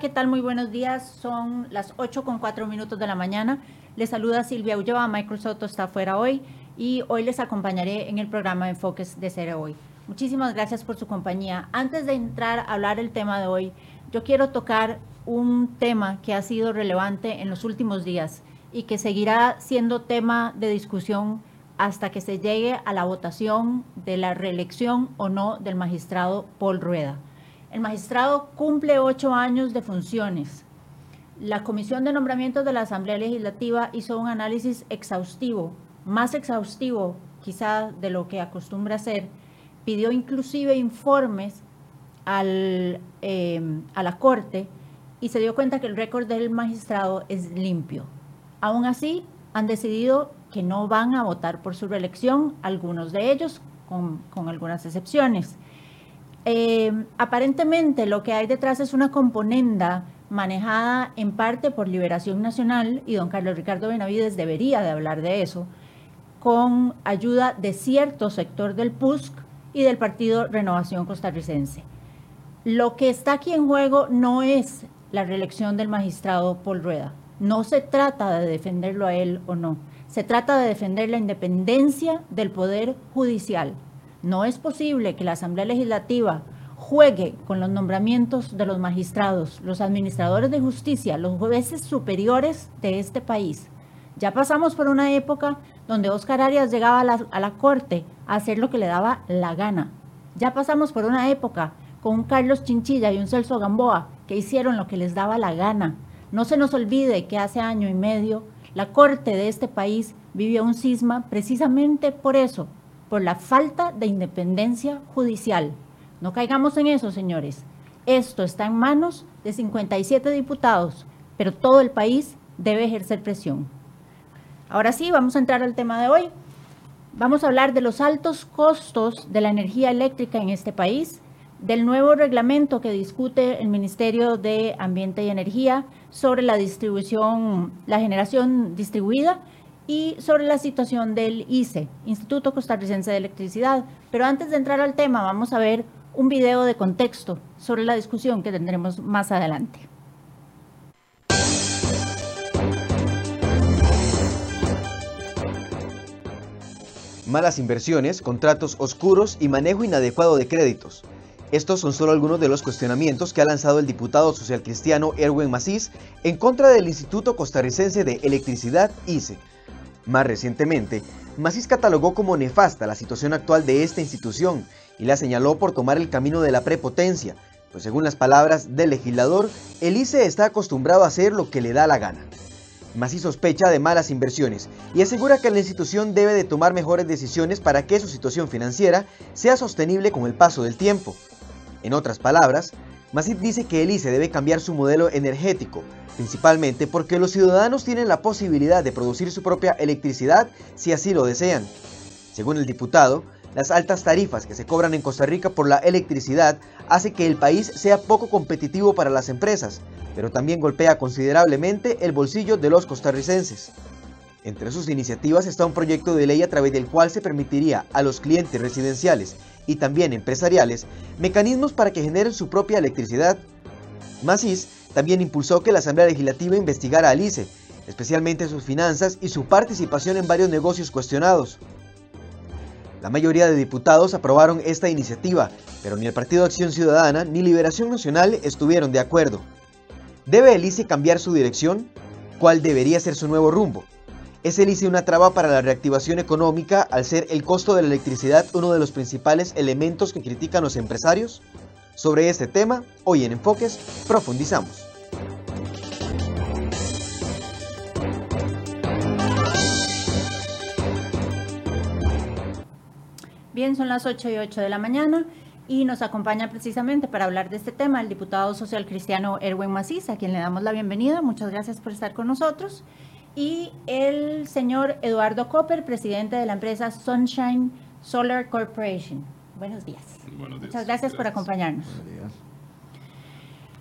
¿qué tal? Muy buenos días. Son las 8 con 4 minutos de la mañana. Les saluda Silvia Ulloa. Microsoft está fuera hoy y hoy les acompañaré en el programa Enfoques de Cere Hoy. Muchísimas gracias por su compañía. Antes de entrar a hablar el tema de hoy, yo quiero tocar un tema que ha sido relevante en los últimos días y que seguirá siendo tema de discusión hasta que se llegue a la votación de la reelección o no del magistrado Paul Rueda. El magistrado cumple ocho años de funciones. La Comisión de Nombramientos de la Asamblea Legislativa hizo un análisis exhaustivo, más exhaustivo quizá de lo que acostumbra hacer. Pidió inclusive informes eh, a la Corte y se dio cuenta que el récord del magistrado es limpio. Aún así, han decidido que no van a votar por su reelección, algunos de ellos, con algunas excepciones. Eh, aparentemente lo que hay detrás es una componenda manejada en parte por Liberación Nacional, y don Carlos Ricardo Benavides debería de hablar de eso, con ayuda de cierto sector del PUSC y del Partido Renovación Costarricense. Lo que está aquí en juego no es la reelección del magistrado Paul Rueda. No se trata de defenderlo a él o no. Se trata de defender la independencia del Poder Judicial. No es posible que la Asamblea Legislativa juegue con los nombramientos de los magistrados, los administradores de justicia, los jueces superiores de este país. Ya pasamos por una época donde Oscar Arias llegaba a la, Corte a hacer lo que le daba la gana. Ya pasamos por una época con un Carlos Chinchilla y un Celso Gamboa que hicieron lo que les daba la gana. No se nos olvide que hace año y medio la Corte de este país vivió un cisma precisamente por eso, por la falta de independencia judicial. No caigamos en eso, señores. Esto está en manos de 57 diputados, pero todo el país debe ejercer presión. Ahora sí, vamos a entrar al tema de hoy. Vamos a hablar de los altos costos de la energía eléctrica en este país, del nuevo reglamento que discute el Ministerio de Ambiente y Energía sobre la distribución, la generación distribuida y sobre la situación del ICE, Instituto Costarricense de Electricidad. Pero antes de entrar al tema, vamos a ver un video de contexto sobre la discusión que tendremos más adelante. Malas inversiones, contratos oscuros y manejo inadecuado de créditos. Estos son solo algunos de los cuestionamientos que ha lanzado el diputado social cristiano Erwin Macís en contra del Instituto Costarricense de Electricidad ICE. Más recientemente, Macís catalogó como nefasta la situación actual de esta institución y la señaló por tomar el camino de la prepotencia, pues según las palabras del legislador, el ICE está acostumbrado a hacer lo que le da la gana. Macís sospecha de malas inversiones y asegura que la institución debe de tomar mejores decisiones para que su situación financiera sea sostenible con el paso del tiempo. En otras palabras, Masip dice que el ICE debe cambiar su modelo energético, principalmente porque los ciudadanos tienen la posibilidad de producir su propia electricidad si así lo desean. Según el diputado, las altas tarifas que se cobran en Costa Rica por la electricidad hace que el país sea poco competitivo para las empresas, pero también golpea considerablemente el bolsillo de los costarricenses. Entre sus iniciativas está un proyecto de ley a través del cual se permitiría a los clientes residenciales y también empresariales mecanismos para que generen su propia electricidad. Macis también impulsó que la Asamblea Legislativa investigara al ICE, especialmente sus finanzas y su participación en varios negocios cuestionados. La mayoría de diputados aprobaron esta iniciativa, pero ni el Partido Acción Ciudadana ni Liberación Nacional estuvieron de acuerdo. ¿Debe el ICE cambiar su dirección? ¿Cuál debería ser su nuevo rumbo? ¿Es el ICE una traba para la reactivación económica al ser el costo de la electricidad uno de los principales elementos que critican los empresarios? Sobre este tema, hoy en Enfoques, profundizamos. Bien, son las 8 y 8 de la mañana y nos acompaña precisamente para hablar de este tema el diputado social cristiano Erwin Macís, a quien le damos la bienvenida. Muchas gracias por estar con nosotros y el señor Eduardo Copper, presidente de la empresa Sunshine Solar Corporation. Buenos días. Buenos días. Muchas gracias, por acompañarnos.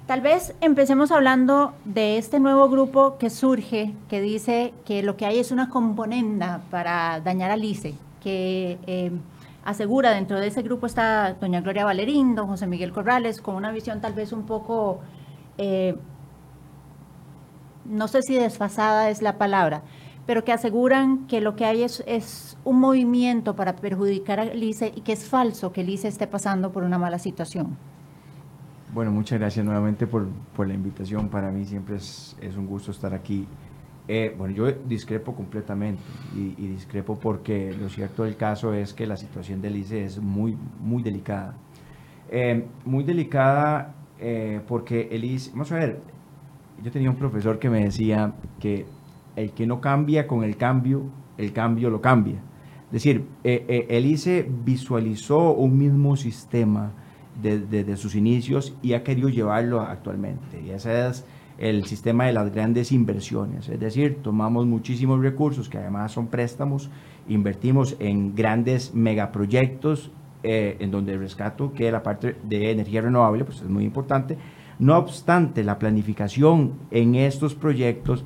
Tal vez empecemos hablando de este nuevo grupo que surge, que dice que lo que hay es una componenda para dañar al ICE, que eh, asegura dentro de ese grupo está doña Gloria Valerín, don José Miguel Corrales, con una visión tal vez un poco eh, no sé si desfasada es la palabra, pero que aseguran que lo que hay es, es un movimiento para perjudicar al ICE y que es falso que el ICE esté pasando por una mala situación. Bueno, muchas gracias nuevamente por, por la invitación. Para mí siempre es, es un gusto estar aquí. Eh, bueno, yo discrepo completamente y, discrepo porque lo cierto del caso es que la situación del ICE es muy, muy delicada. Eh, muy delicada eh, porque el ICE, vamos a ver, yo tenía un profesor que me decía que el que no cambia con el cambio, el cambio lo cambia. Es decir, el ICE visualizó un mismo sistema desde sus inicios y ha querido llevarlo actualmente. Y ese es el sistema de las grandes inversiones. Es decir, tomamos muchísimos recursos que además son préstamos, invertimos en grandes megaproyectos eh, en donde el rescato que la parte de energía renovable pues es muy importante. No obstante, la planificación en estos proyectos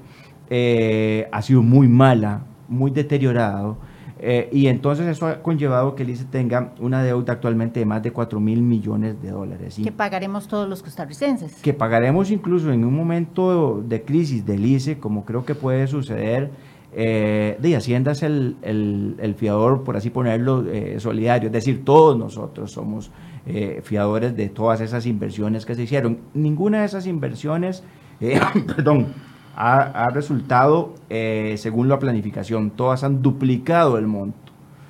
eh, ha sido muy mala, muy deteriorado eh, y entonces eso ha conllevado que el ICE tenga una deuda actualmente de más de 4 mil millones de dólares. Que pagaremos todos los costarricenses. Que pagaremos incluso en un momento de crisis del ICE, como creo que puede suceder. Eh, de Hacienda es el, el, fiador, por así ponerlo, eh, solidario. Es decir, todos nosotros somos eh, fiadores de todas esas inversiones que se hicieron. Ninguna de esas inversiones, perdón, ha, resultado eh, según la planificación. Todas han duplicado el monto.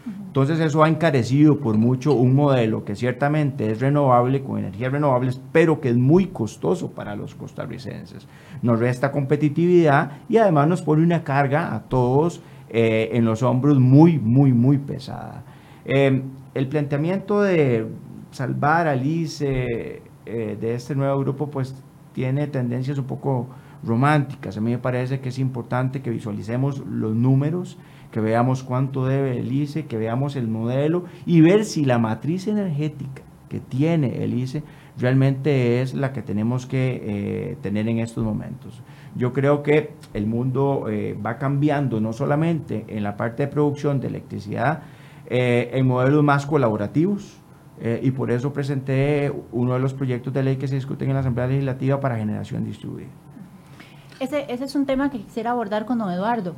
Entonces eso ha encarecido por mucho un modelo que ciertamente es renovable, con energías renovables, pero que es muy costoso para los costarricenses. Nos resta competitividad y además nos pone una carga a todos eh, en los hombros muy, muy, muy pesada. Eh, el planteamiento de salvar al ICE de este nuevo grupo pues tiene tendencias un poco románticas. A mí me parece que es importante que visualicemos los números, que veamos cuánto debe el ICE, que veamos el modelo y ver si la matriz energética que tiene el ICE realmente es la que tenemos que eh, tener en estos momentos. Yo creo que el mundo eh, va cambiando no solamente en la parte de producción de electricidad, eh, en modelos más colaborativos, y por eso presenté uno de los proyectos de ley que se discuten en la Asamblea Legislativa para generación distribuida. Ese, ese es un tema que quisiera abordar con don Eduardo.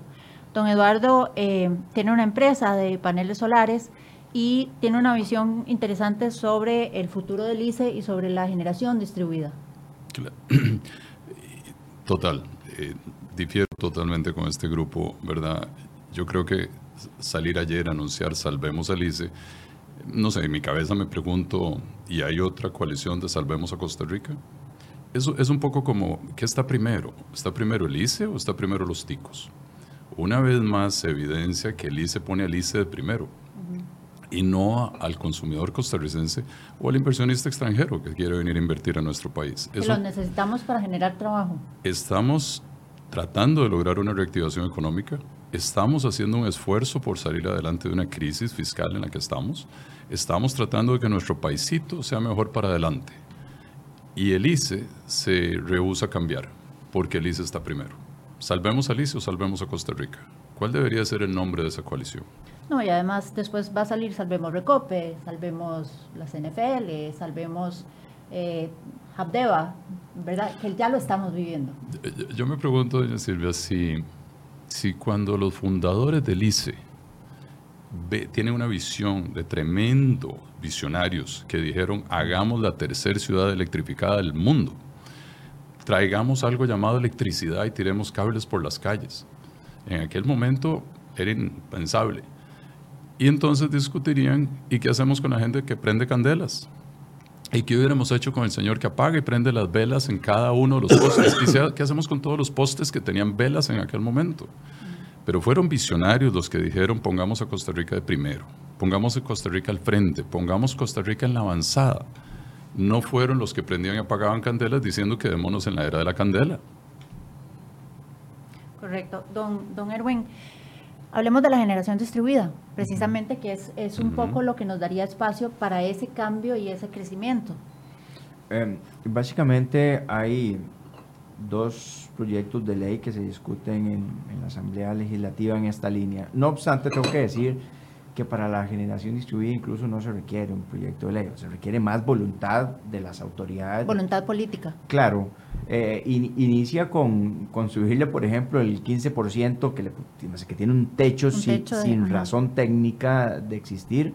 Don Eduardo eh, tiene una empresa de paneles solares y tiene una visión interesante sobre el futuro del ICE y sobre la generación distribuida. Total, eh, difiero totalmente con este grupo, ¿verdad? Yo creo que salir ayer a anunciar Salvemos al ICE, no sé, en mi cabeza me pregunto, ¿y hay otra coalición de Salvemos a Costa Rica? es, es un poco como, ¿qué está primero? ¿Está primero el ICE o está primero los ticos? Una vez más se evidencia que el ICE pone al ICE de primero y no al consumidor costarricense o al inversionista extranjero que quiere venir a invertir a nuestro país. Que lo necesitamos para generar trabajo. Estamos tratando de lograr una reactivación económica, estamos haciendo un esfuerzo por salir adelante de una crisis fiscal en la que estamos, estamos tratando de que nuestro paisito sea mejor para adelante. Y el ICE se rehúsa a cambiar, porque el ICE está primero. ¿Salvemos al ICE o salvemos a Costa Rica? ¿Cuál debería ser el nombre de esa coalición? No, y además después va a salir Salvemos Recope, Salvemos las NFL, Salvemos eh, Habdeba, ¿verdad? Que ya lo estamos viviendo. Yo me pregunto, doña Silvia, si, si cuando los fundadores del ICE tienen una visión de tremendo visionarios que dijeron, hagamos la tercera ciudad electrificada del mundo. Traigamos algo llamado electricidad y tiremos cables por las calles. En aquel momento era impensable. Y entonces discutirían, ¿y qué hacemos con la gente que prende candelas? ¿Y qué hubiéramos hecho con el señor que apaga y prende las velas en cada uno de los postes? ¿Y qué hacemos con todos los postes que tenían velas en aquel momento? Pero fueron visionarios los que dijeron pongamos a Costa Rica de primero, pongamos a Costa Rica al frente, pongamos Costa Rica en la avanzada. No fueron los que prendían y apagaban candelas diciendo que démonos en la era de la candela. Correcto. Don, don Erwin, hablemos de la generación distribuida, precisamente que es, es un poco lo que nos daría espacio para ese cambio y ese crecimiento. Em, básicamente hay dos proyectos de ley que se discuten en, la Asamblea Legislativa en esta línea. No obstante, tengo que decir que para la generación distribuida incluso no se requiere un proyecto de ley, se requiere más voluntad de las autoridades. Voluntad política. Claro, eh, inicia con, con, subirle, por ejemplo, el 15% que, le, que tiene un techo, sin, razón técnica de existir,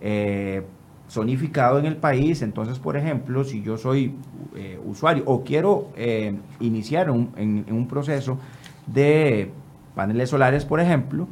eh, zonificado en el país. Entonces, por ejemplo, si yo soy eh, usuario o quiero eh, iniciar un, en, un proceso de paneles solares, por ejemplo,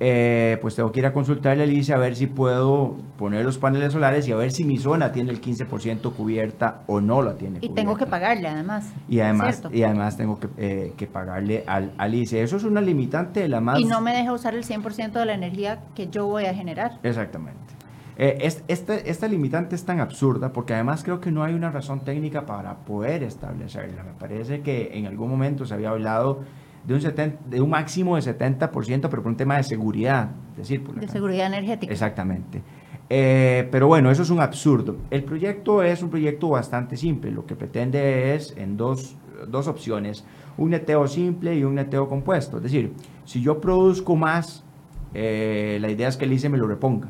eh, pues tengo que ir a consultarle al ICE a ver si puedo poner los paneles solares y a ver si mi zona tiene el 15% cubierta o no la tiene. Y tengo que pagarle además. Y además, y además tengo que, eh, que pagarle al, al, ICE. Eso es una limitante de la más... Y no me deja usar el 100% de la energía que yo voy a generar. Exactamente. Eh, esta, esta limitante es tan absurda porque además creo que no hay una razón técnica para poder establecerla. Me parece que en algún momento se había hablado de un, de un máximo de 70%, pero por un tema de seguridad. decir, de seguridad energética. Exactamente. Eh, pero bueno, eso es un absurdo. El proyecto es un proyecto bastante simple. Lo que pretende es en dos, dos opciones, un neteo simple y un neteo compuesto. Es decir, si yo produzco más, eh, la idea es que el ICE me lo reponga.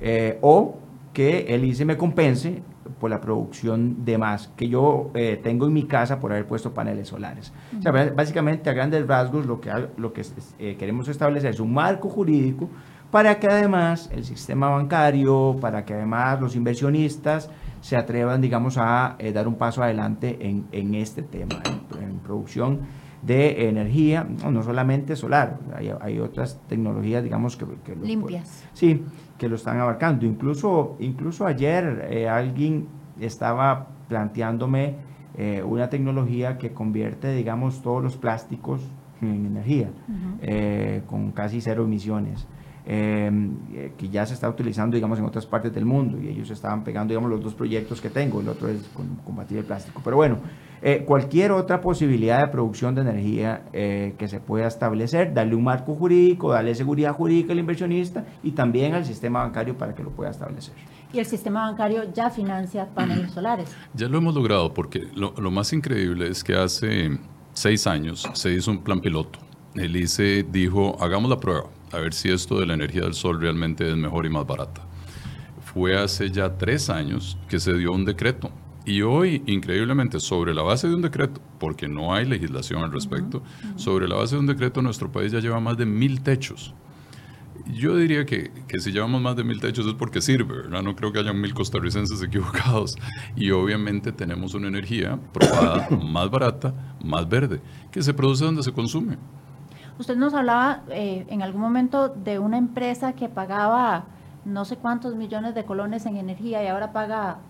Eh, o que el ICE me compense por la producción de más que yo eh, tengo en mi casa por haber puesto paneles solares. o sea, básicamente, a grandes rasgos, lo que, lo que eh, queremos establecer es un marco jurídico para que además el sistema bancario, para que además los inversionistas se atrevan, digamos, a eh, dar un paso adelante en, en este tema, en, producción de energía, no, solamente solar, hay, hay, otras tecnologías, digamos, que... que Limpias. sí, que lo están abarcando. Incluso, incluso ayer eh, alguien estaba planteándome eh, una tecnología que convierte, digamos, todos los plásticos en energía, eh, con casi cero emisiones. que ya se está utilizando, digamos, en otras partes del mundo y ellos estaban pegando, digamos, los dos proyectos que tengo, el otro es combatir el plástico. Pero bueno, eh, cualquier otra posibilidad de producción de energía eh, que se pueda establecer, darle un marco jurídico, darle seguridad jurídica al inversionista y también al sistema bancario para que lo pueda establecer. Y el sistema bancario ya financia paneles solares. Ya lo hemos logrado porque lo, más increíble es que hace seis años se hizo un plan piloto. El ICE dijo, hagamos la prueba, a ver si esto de la energía del sol realmente es mejor y más barata. Fue hace ya tres años que se dio un decreto y hoy, increíblemente, sobre la base de un decreto, porque no hay legislación al respecto, sobre la base de un decreto nuestro país ya lleva más de mil techos. Yo diría que, que, si llevamos más de mil techos es porque sirve, ¿verdad? No creo que haya mil costarricenses equivocados. Y obviamente tenemos una energía probada, más barata, más verde, que se produce donde se consume. Usted nos hablaba eh, en algún momento de una empresa que pagaba no sé cuántos millones de colones en energía y ahora paga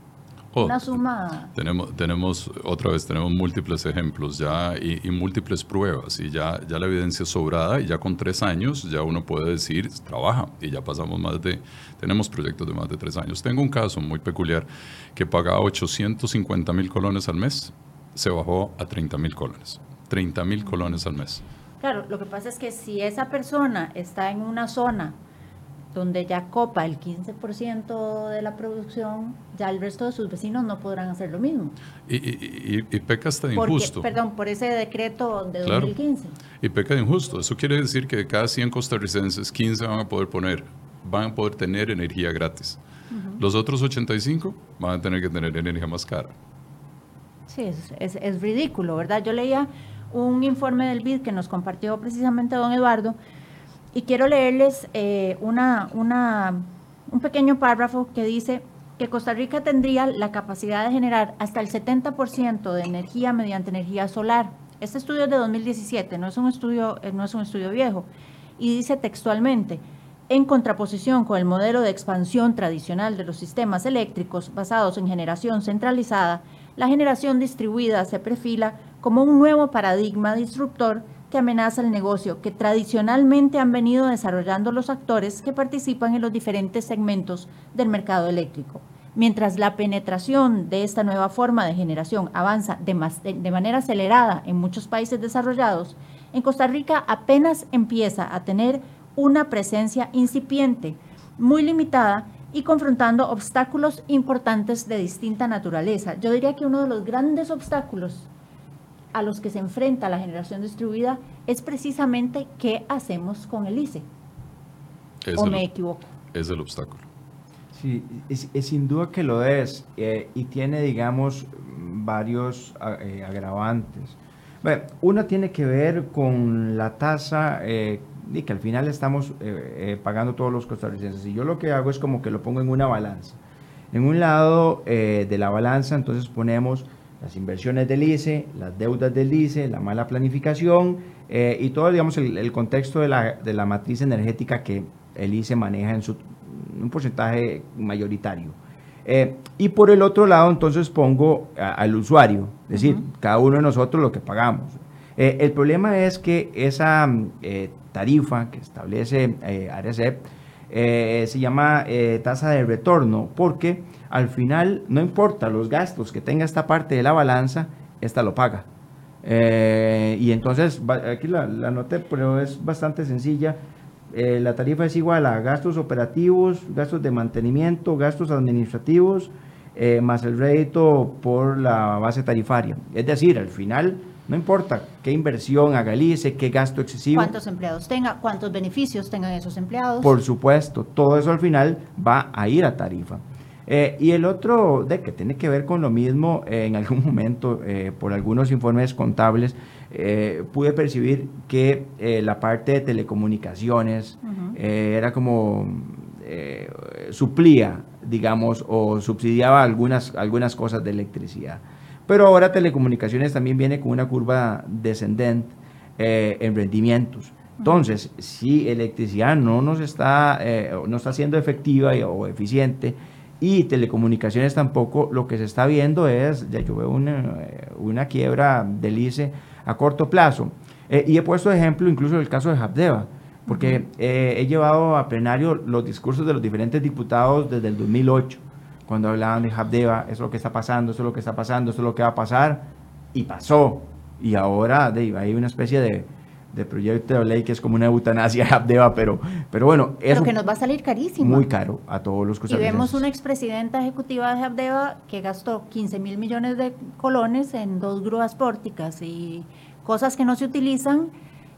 Oh, una suma. Tenemos, tenemos, otra vez, tenemos múltiples ejemplos ya y, múltiples pruebas y ya, ya la evidencia es sobrada y ya con tres años ya uno puede decir, trabaja y ya pasamos más de, tenemos proyectos de más de tres años. Tengo un caso muy peculiar que pagaba 850 mil colones al mes, se bajó a 30 mil colones. 30 mil colones al mes. Claro, lo que pasa es que si esa persona está en una zona donde ya copa el 15% de la producción, ya el resto de sus vecinos no podrán hacer lo mismo. Y, y, y, peca hasta de injusto. Perdón, por ese decreto de 2015. Y peca de injusto. Eso quiere decir que de cada 100 costarricenses, 15 van a poder poner, van a poder tener energía gratis. Los otros 85 van a tener que tener energía más cara. Sí, es, es, es ridículo, ¿verdad? Yo leía un informe del BID que nos compartió precisamente don Eduardo, y quiero leerles eh, una, una, un pequeño párrafo que dice que Costa Rica tendría la capacidad de generar hasta el 70% de energía mediante energía solar. Este estudio es de 2017, no es un estudio, eh, no es un estudio viejo. Y dice textualmente, en contraposición con el modelo de expansión tradicional de los sistemas eléctricos basados en generación centralizada, la generación distribuida se perfila como un nuevo paradigma disruptor que amenaza el negocio que tradicionalmente han venido desarrollando los actores que participan en los diferentes segmentos del mercado eléctrico. Mientras la penetración de esta nueva forma de generación avanza de, manera acelerada en muchos países desarrollados, en Costa Rica apenas empieza a tener una presencia incipiente, muy limitada y confrontando obstáculos importantes de distinta naturaleza. Yo diría que uno de los grandes obstáculos a los que se enfrenta la generación distribuida es precisamente qué hacemos con el ICE. ¿O me equivoco? es el obstáculo. Sí, es, sin duda que lo es eh, y tiene, digamos, varios eh, agravantes. Bueno, uno tiene que ver con la tasa eh, y que al final estamos pagando todos los costarricenses. Y yo lo que hago es como que lo pongo en una balanza. En un lado de la balanza, entonces ponemos las inversiones del ICE, las deudas del ICE, la mala planificación y todo, digamos, el, el contexto de la, de la matriz energética que el ICE maneja en su un porcentaje mayoritario. Eh, y por el otro lado, entonces pongo al usuario, es decir, cada uno de nosotros lo que pagamos. Eh, el problema es que esa eh, tarifa que establece ARECEP se llama tasa de retorno, porque al final no importa los gastos que tenga esta parte de la balanza, esta lo paga. y entonces, aquí la, la noté, pero es bastante sencilla eh, la tarifa es igual a gastos operativos, gastos de mantenimiento, gastos administrativos, eh, más el rédito por la base tarifaria. Es decir, al final no importa qué inversión haga el ICE, qué gasto excesivo. Cuántos empleados tenga, cuántos beneficios tengan esos empleados. Por supuesto, todo eso al final va a ir a tarifa. Eh, y el otro, de que tiene que ver con lo mismo, en algún momento, por algunos informes contables, eh, pude percibir que eh, la parte de telecomunicaciones eh, era como suplía, digamos, o subsidiaba algunas, algunas cosas de electricidad. Pero ahora telecomunicaciones también viene con una curva descendente en rendimientos. Entonces, si electricidad no nos está, no está siendo efectiva o eficiente, y telecomunicaciones tampoco, lo que se está viendo es, ya yo veo una, una quiebra del ICE a corto plazo. Eh, y he puesto de ejemplo incluso el caso de Habdeba, porque eh, he llevado a plenario los discursos de los diferentes diputados desde el 2008, cuando hablaban de Habdeba, eso es lo que está pasando, eso es lo que está pasando, eso es lo que va a pasar, y pasó. Y ahora de, hay una especie de, de proyecto de ley que es como una eutanasia de Habdeba, pero, pero bueno. Pero que nos va a salir carísimo. Muy caro a todos los Y vemos una expresidenta ejecutiva de Habdeba que gastó 15 mil millones de colones en dos grúas pórticas y cosas que no se utilizan.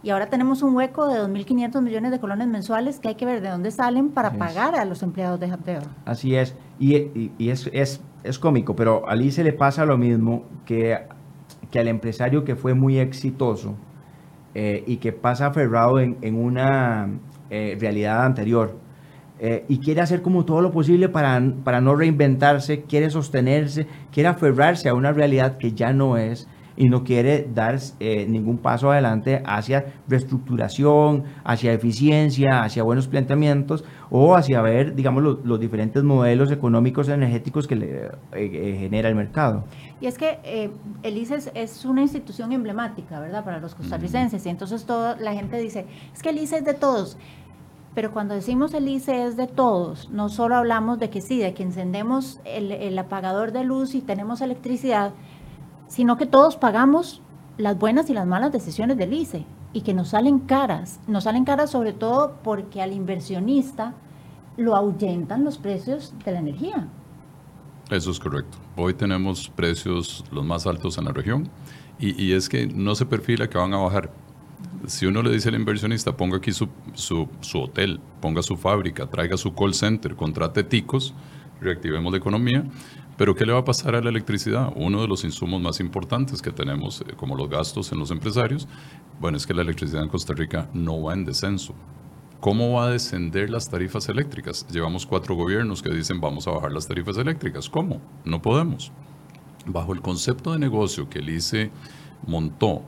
Y ahora tenemos un hueco de 2.500 millones de colones mensuales que hay que ver de dónde salen para pagar a los empleados de Habdeba. Así es. Y, y, es, es, es, cómico, pero a Alice le pasa lo mismo que, que al empresario que fue muy exitoso eh, y que pasa aferrado en, en una eh, realidad anterior. Eh, y quiere hacer como todo lo posible para, para no reinventarse, quiere sostenerse, quiere aferrarse a una realidad que ya no es y no quiere dar ningún paso adelante hacia reestructuración, hacia eficiencia, hacia buenos planteamientos o hacia ver, digamos, los, diferentes modelos económicos energéticos que le genera el mercado. Y es que eh, el ICE es, una institución emblemática, ¿verdad?, para los costarricenses. Y entonces toda la gente dice, es que el ICE es de todos. Pero cuando decimos el ICE es de todos, no solo hablamos de que sí, de que encendemos el, el apagador de luz y tenemos electricidad, sino que todos pagamos las buenas y las malas decisiones del ICE y que nos salen caras. Nos salen caras sobre todo porque al inversionista lo ahuyentan los precios de la energía. Eso es correcto. Hoy tenemos precios los más altos en la región y, es que no se perfila que van a bajar. Si uno le dice al inversionista, ponga aquí su, su, su, hotel, ponga su fábrica, traiga su call center, contrate ticos, reactivemos la economía, pero ¿qué le va a pasar a la electricidad? Uno de los insumos más importantes que tenemos, eh, como los gastos en los empresarios, bueno, es que la electricidad en Costa Rica no va en descenso. ¿Cómo va a descender las tarifas eléctricas? Llevamos cuatro gobiernos que dicen vamos a bajar las tarifas eléctricas. ¿Cómo? No podemos. Bajo el concepto de negocio que el ICE montó,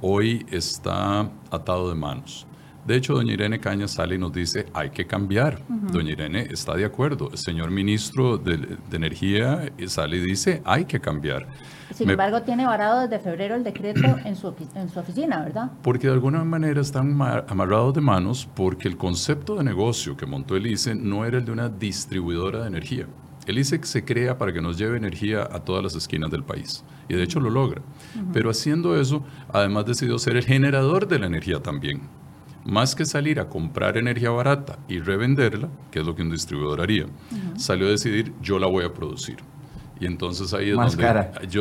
hoy está atado de manos. De hecho, doña Irene Caña sale y nos dice, hay que cambiar. Doña Irene está de acuerdo. El señor ministro de, Energía sale y dice, hay que cambiar. Sin embargo, tiene varado desde febrero el decreto en su, en su oficina, ¿verdad? Porque de alguna manera están amarrados de manos porque el concepto de negocio que montó el ICE no era el de una distribuidora de energía. El ICE se crea para que nos lleve energía a todas las esquinas del país. Y de hecho lo logra. Pero haciendo eso, además decidió ser el generador de la energía también más que salir a comprar energía barata y revenderla, que es lo que un distribuidor haría, salió a decidir yo la voy a producir. Y entonces ahí es, donde,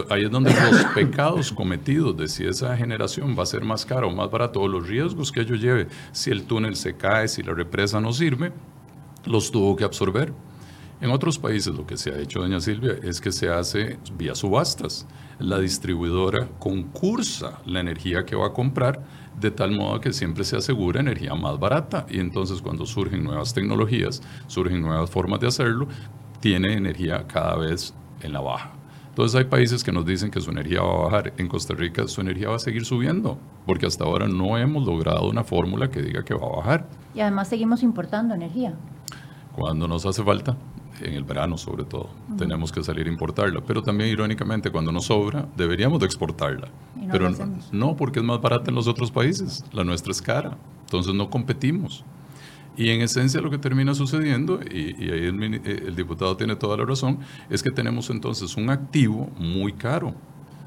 ahí es donde los pecados cometidos de si esa generación va a ser más cara o más barata, o los riesgos que ello lleve, si el túnel se cae, si la represa no sirve, los tuvo que absorber. En otros países lo que se ha hecho, doña Silvia, es que se hace vía subastas. La distribuidora concursa la energía que va a comprar de tal modo que siempre se asegura energía más barata y entonces cuando surgen nuevas tecnologías, surgen nuevas formas de hacerlo, tiene energía cada vez en la baja. Entonces hay países que nos dicen que su energía va a bajar. En Costa Rica su energía va a seguir subiendo, porque hasta ahora no hemos logrado una fórmula que diga que va a bajar. Y además seguimos importando energía. Cuando nos hace falta, en el verano sobre todo, tenemos que salir a importarla. Pero también irónicamente, cuando nos sobra, deberíamos de exportarla. Pero no, porque es más barata en los otros países. La nuestra es cara. Entonces no competimos. Y en esencia lo que termina sucediendo, y, ahí eh, el, diputado tiene toda la razón, es que tenemos entonces un activo muy caro.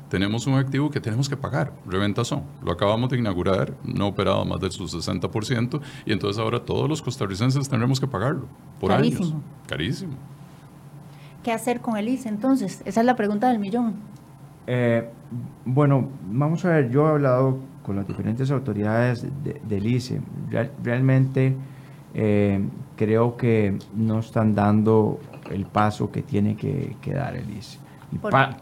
Tenemos un activo que tenemos que pagar, reventazón. Lo acabamos de inaugurar, no operado más de su 60%, y entonces ahora todos los costarricenses tendremos que pagarlo por Carísimo. años. Carísimo. ¿Qué hacer con el ICE entonces? Esa es la pregunta del millón. Eh, bueno, vamos a ver, yo he hablado con las diferentes autoridades del ICE. realmente eh, creo que no están dando el paso que tiene que, dar el ICE.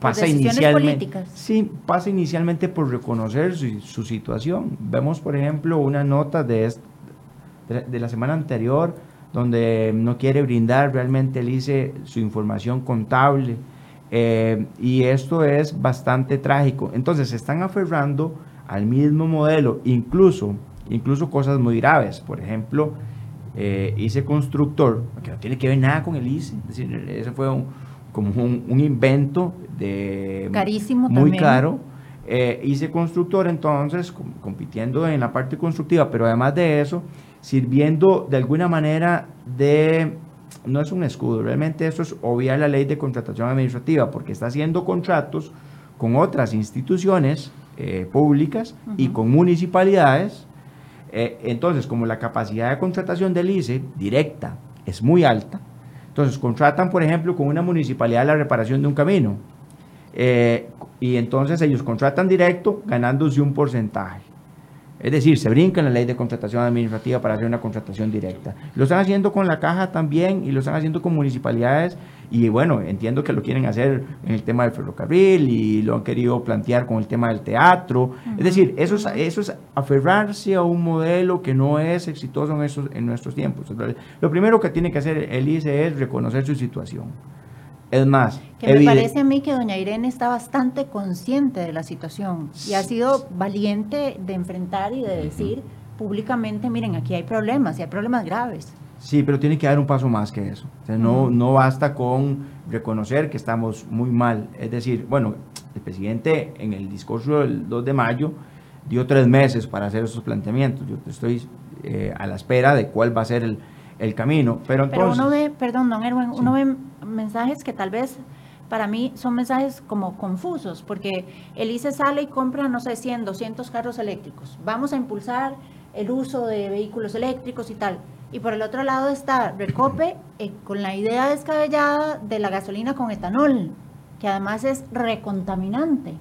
Pasa inicialmente, Sí, pasa inicialmente por reconocer su, situación. Vemos, por ejemplo, una nota de, de la semana anterior donde no quiere brindar realmente el ICE su información contable. Eh, y esto es bastante trágico. Entonces se están aferrando al mismo modelo, incluso, incluso cosas muy graves. Por ejemplo, eh, ICE Constructor, que no tiene que ver nada con el ICE, es decir, ese fue un, como un, invento de carísimo muy caro. Eh, ICE Constructor entonces compitiendo en la parte constructiva, pero además de eso, sirviendo de alguna manera de, no es un escudo, realmente eso es obviar la ley de contratación administrativa, porque está haciendo contratos con otras instituciones eh, públicas y con municipalidades. Eh, entonces, como la capacidad de contratación del ICE directa es muy alta, entonces contratan, por ejemplo, con una municipalidad la reparación de un camino. Eh, y entonces ellos contratan directo ganándose un porcentaje. Es decir, se brincan la ley de contratación administrativa para hacer una contratación directa. Lo están haciendo con la caja también y lo están haciendo con municipalidades y bueno, entiendo que lo quieren hacer en el tema del ferrocarril y lo han querido plantear con el tema del teatro. Es decir, eso es, eso es aferrarse a un modelo que no es exitoso en, en nuestros tiempos. Lo primero que tiene que hacer el ICE es reconocer su situación. Es más, que me parece a mí que doña Irene está bastante consciente de la situación y ha sido valiente de enfrentar y de decir públicamente, miren, aquí hay problemas y hay problemas graves. Sí, pero tiene que dar un paso más que eso. no, no basta con reconocer que estamos muy mal. Es decir, bueno, el presidente en el discurso del 2 de mayo dio tres meses para hacer esos planteamientos. Yo estoy eh, a la espera de cuál va a ser el, el camino. Pero, entonces, pero uno ve, perdón, don Erwin, uno ve mensajes que tal vez para mí son mensajes como confusos, porque el ICE sale y compra, no sé, 100, 200 carros eléctricos. Vamos a impulsar el uso de vehículos eléctricos y tal. Y por el otro lado está Recope eh, con la idea descabellada de la gasolina con etanol, que además es recontaminante.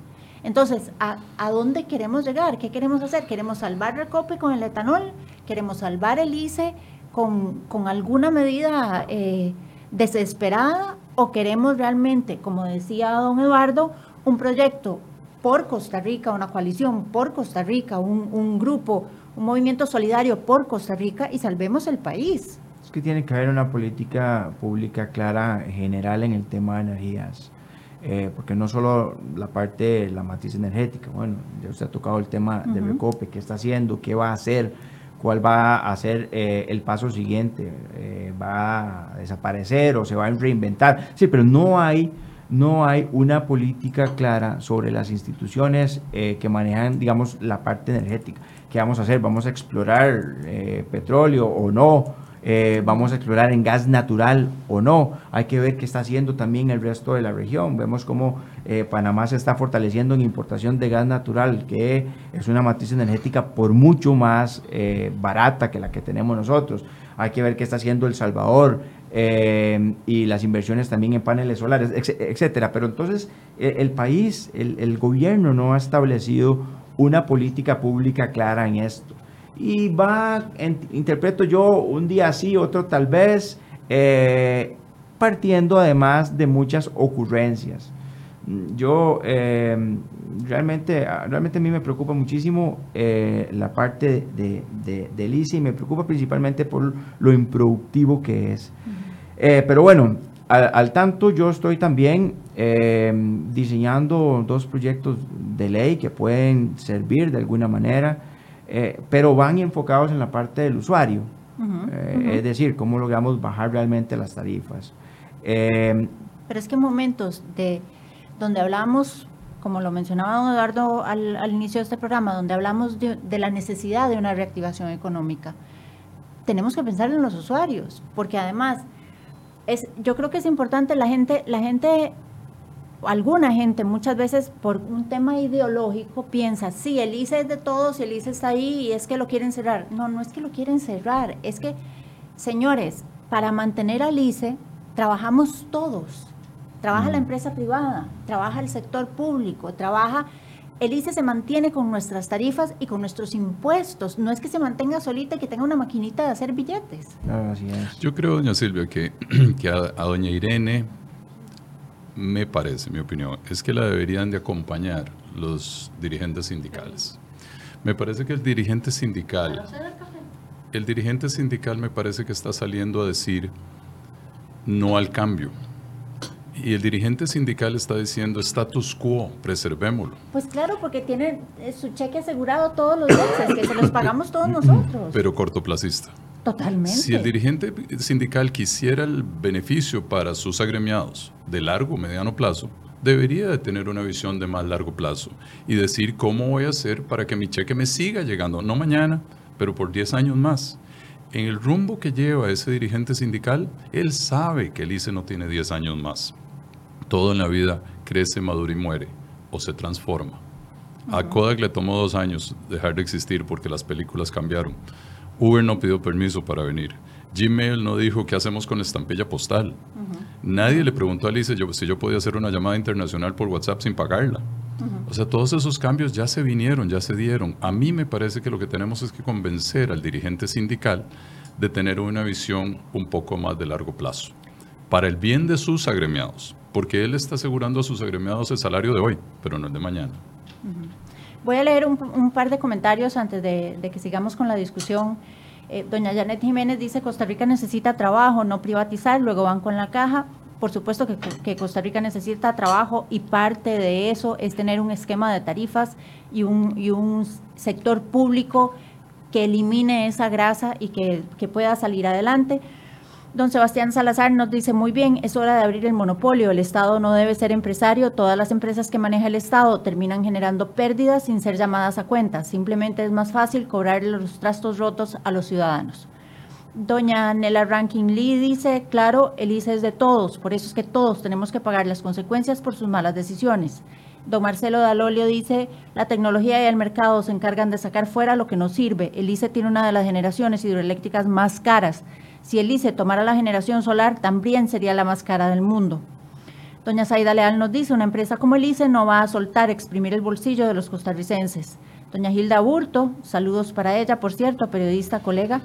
Entonces, ¿a, ¿a, dónde queremos llegar? ¿Qué queremos hacer? ¿Queremos salvar Recope con el etanol? ¿Queremos salvar el ICE con, con alguna medida eh, desesperada o queremos realmente, como decía don Eduardo, un proyecto por Costa Rica, una coalición por Costa Rica, un, grupo, un movimiento solidario por Costa Rica y salvemos el país. Es que tiene que haber una política pública clara general en el tema de energías. Eh, porque no solo la parte, la matriz energética, bueno, ya usted ha tocado el tema de Recope, qué está haciendo, qué va a hacer, cuál va a ser eh, el paso siguiente, eh, va a desaparecer o se va a reinventar. Sí, pero no hay, no hay una política clara sobre las instituciones eh, que manejan, digamos, la parte energética. ¿Qué vamos a hacer? ¿Vamos a explorar petróleo o no? Eh, vamos a explorar en gas natural o no. Hay que ver qué está haciendo también el resto de la región. Vemos cómo eh, Panamá se está fortaleciendo en importación de gas natural, que es una matriz energética por mucho más eh, barata que la que tenemos nosotros. Hay que ver qué está haciendo El Salvador y las inversiones también en paneles solares, etcétera. Pero entonces el país, el gobierno no ha establecido una política pública clara en esto y va, interpreto yo, un día sí, otro tal vez, eh, partiendo además de muchas ocurrencias. Yo eh, realmente, realmente a mí me preocupa muchísimo eh, la parte de, de, ICE y me preocupa principalmente por lo improductivo que es. pero bueno, al, tanto yo estoy también diseñando dos proyectos de ley que pueden servir de alguna manera, pero van enfocados en la parte del usuario. Es decir, cómo logramos bajar realmente las tarifas. Em, Pero es que en momentos de donde hablamos, como lo mencionaba don Eduardo al, inicio de este programa, donde hablamos de, la necesidad de una reactivación económica, tenemos que pensar en los usuarios, porque además es, yo creo que es importante la gente, la gente, alguna gente muchas veces por un tema ideológico piensa, sí, el ICE es de todos, el ICE está ahí y es que lo quieren cerrar. No, no es que lo quieren cerrar, es que, señores, para mantener al ICE trabajamos todos. Trabaja la mm. empresa privada, trabaja el sector público, trabaja... El ICE se mantiene con nuestras tarifas y con nuestros impuestos. No es que se mantenga solita y que tenga una maquinita de hacer billetes. Yo creo, doña Silvia, que, que a, doña Irene, me parece, mi opinión, es que la deberían de acompañar los dirigentes sindicales. Me parece que el dirigente sindical, el dirigente sindical me parece que está saliendo a decir no al cambio. Y el dirigente sindical está diciendo status quo, preservémoslo. Pues claro, porque tiene eh, su cheque asegurado todos los meses, que se los pagamos todos nosotros. Pero cortoplacista. Totalmente. Si el dirigente sindical quisiera el beneficio para sus agremiados de largo o mediano plazo, debería de tener una visión de más largo plazo y decir cómo voy a hacer para que mi cheque me siga llegando, no mañana, pero por 10 años más en el rumbo que lleva ese dirigente sindical, él sabe que el ICE no tiene 10 años más. Todo en la vida crece, madura y muere, o se transforma. A Kodak le tomó dos años dejar de existir porque las películas cambiaron. Uber no pidió permiso para venir. Gmail no dijo qué hacemos con la estampilla postal. Nadie le preguntó a Alice si yo podía hacer una llamada internacional por WhatsApp sin pagarla. O sea, todos esos cambios ya se vinieron, ya se dieron. A mí me parece que lo que tenemos es que convencer al dirigente sindical de tener una visión un poco más de largo plazo, para el bien de sus agremiados, porque él está asegurando a sus agremiados el salario de hoy, pero no el de mañana. Voy a leer un, par de comentarios antes de, que sigamos con la discusión. Eh, doña Janet Jiménez dice, Costa Rica necesita trabajo, no privatizar, luego van con la caja. Por supuesto que, Costa Rica necesita trabajo y parte de eso es tener un esquema de tarifas y un, y un sector público que elimine esa grasa y que, que pueda salir adelante. Don Sebastián Salazar nos dice muy bien, es hora de abrir el monopolio, el Estado no debe ser empresario, todas las empresas que maneja el Estado terminan generando pérdidas sin ser llamadas a cuenta, simplemente es más fácil cobrar los trastos rotos a los ciudadanos. Doña Nela Rankin Lee dice, claro, el ICE es de todos, por eso es que todos tenemos que pagar las consecuencias por sus malas decisiones. Don Marcelo Dalolio dice, la tecnología y el mercado se encargan de sacar fuera lo que nos sirve. El ICE tiene una de las generaciones hidroeléctricas más caras. Si el ICE tomara la generación solar, también sería la más cara del mundo. Doña Saida Leal nos dice, una empresa como el ICE no va a soltar, exprimir el bolsillo de los costarricenses. Doña Hilda Burto, saludos para ella, por cierto, periodista, colega.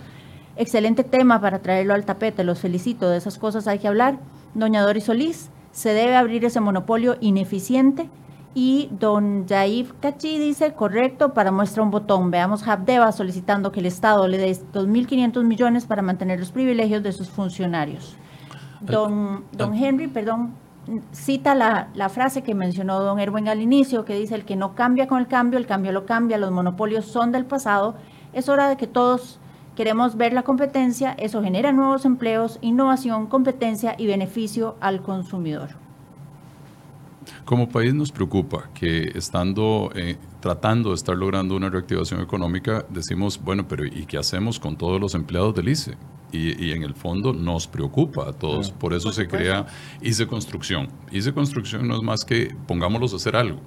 Excelente tema para traerlo al tapete, los felicito, de esas cosas hay que hablar. Doña Doris Solís, se debe abrir ese monopolio ineficiente y don Yaif Cachi dice, correcto, para muestra un botón. Veamos Habdeba solicitando que el Estado le dé 2.500 millones para mantener los privilegios de sus funcionarios. Don, don Henry, perdón, cita la, la, frase que mencionó don Erwin al inicio, que dice, el que no cambia con el cambio, el cambio lo cambia, los monopolios son del pasado. Es hora de que todos queremos ver la competencia, eso genera nuevos empleos, innovación, competencia y beneficio al consumidor. Como país nos preocupa que estando eh, tratando de estar logrando una reactivación económica, decimos, bueno, pero ¿y qué hacemos con todos los empleados del ICE? Y, en el fondo nos preocupa a todos. Por eso se crea ICE Construcción. ICE Construcción no es más que pongámoslos a hacer algo.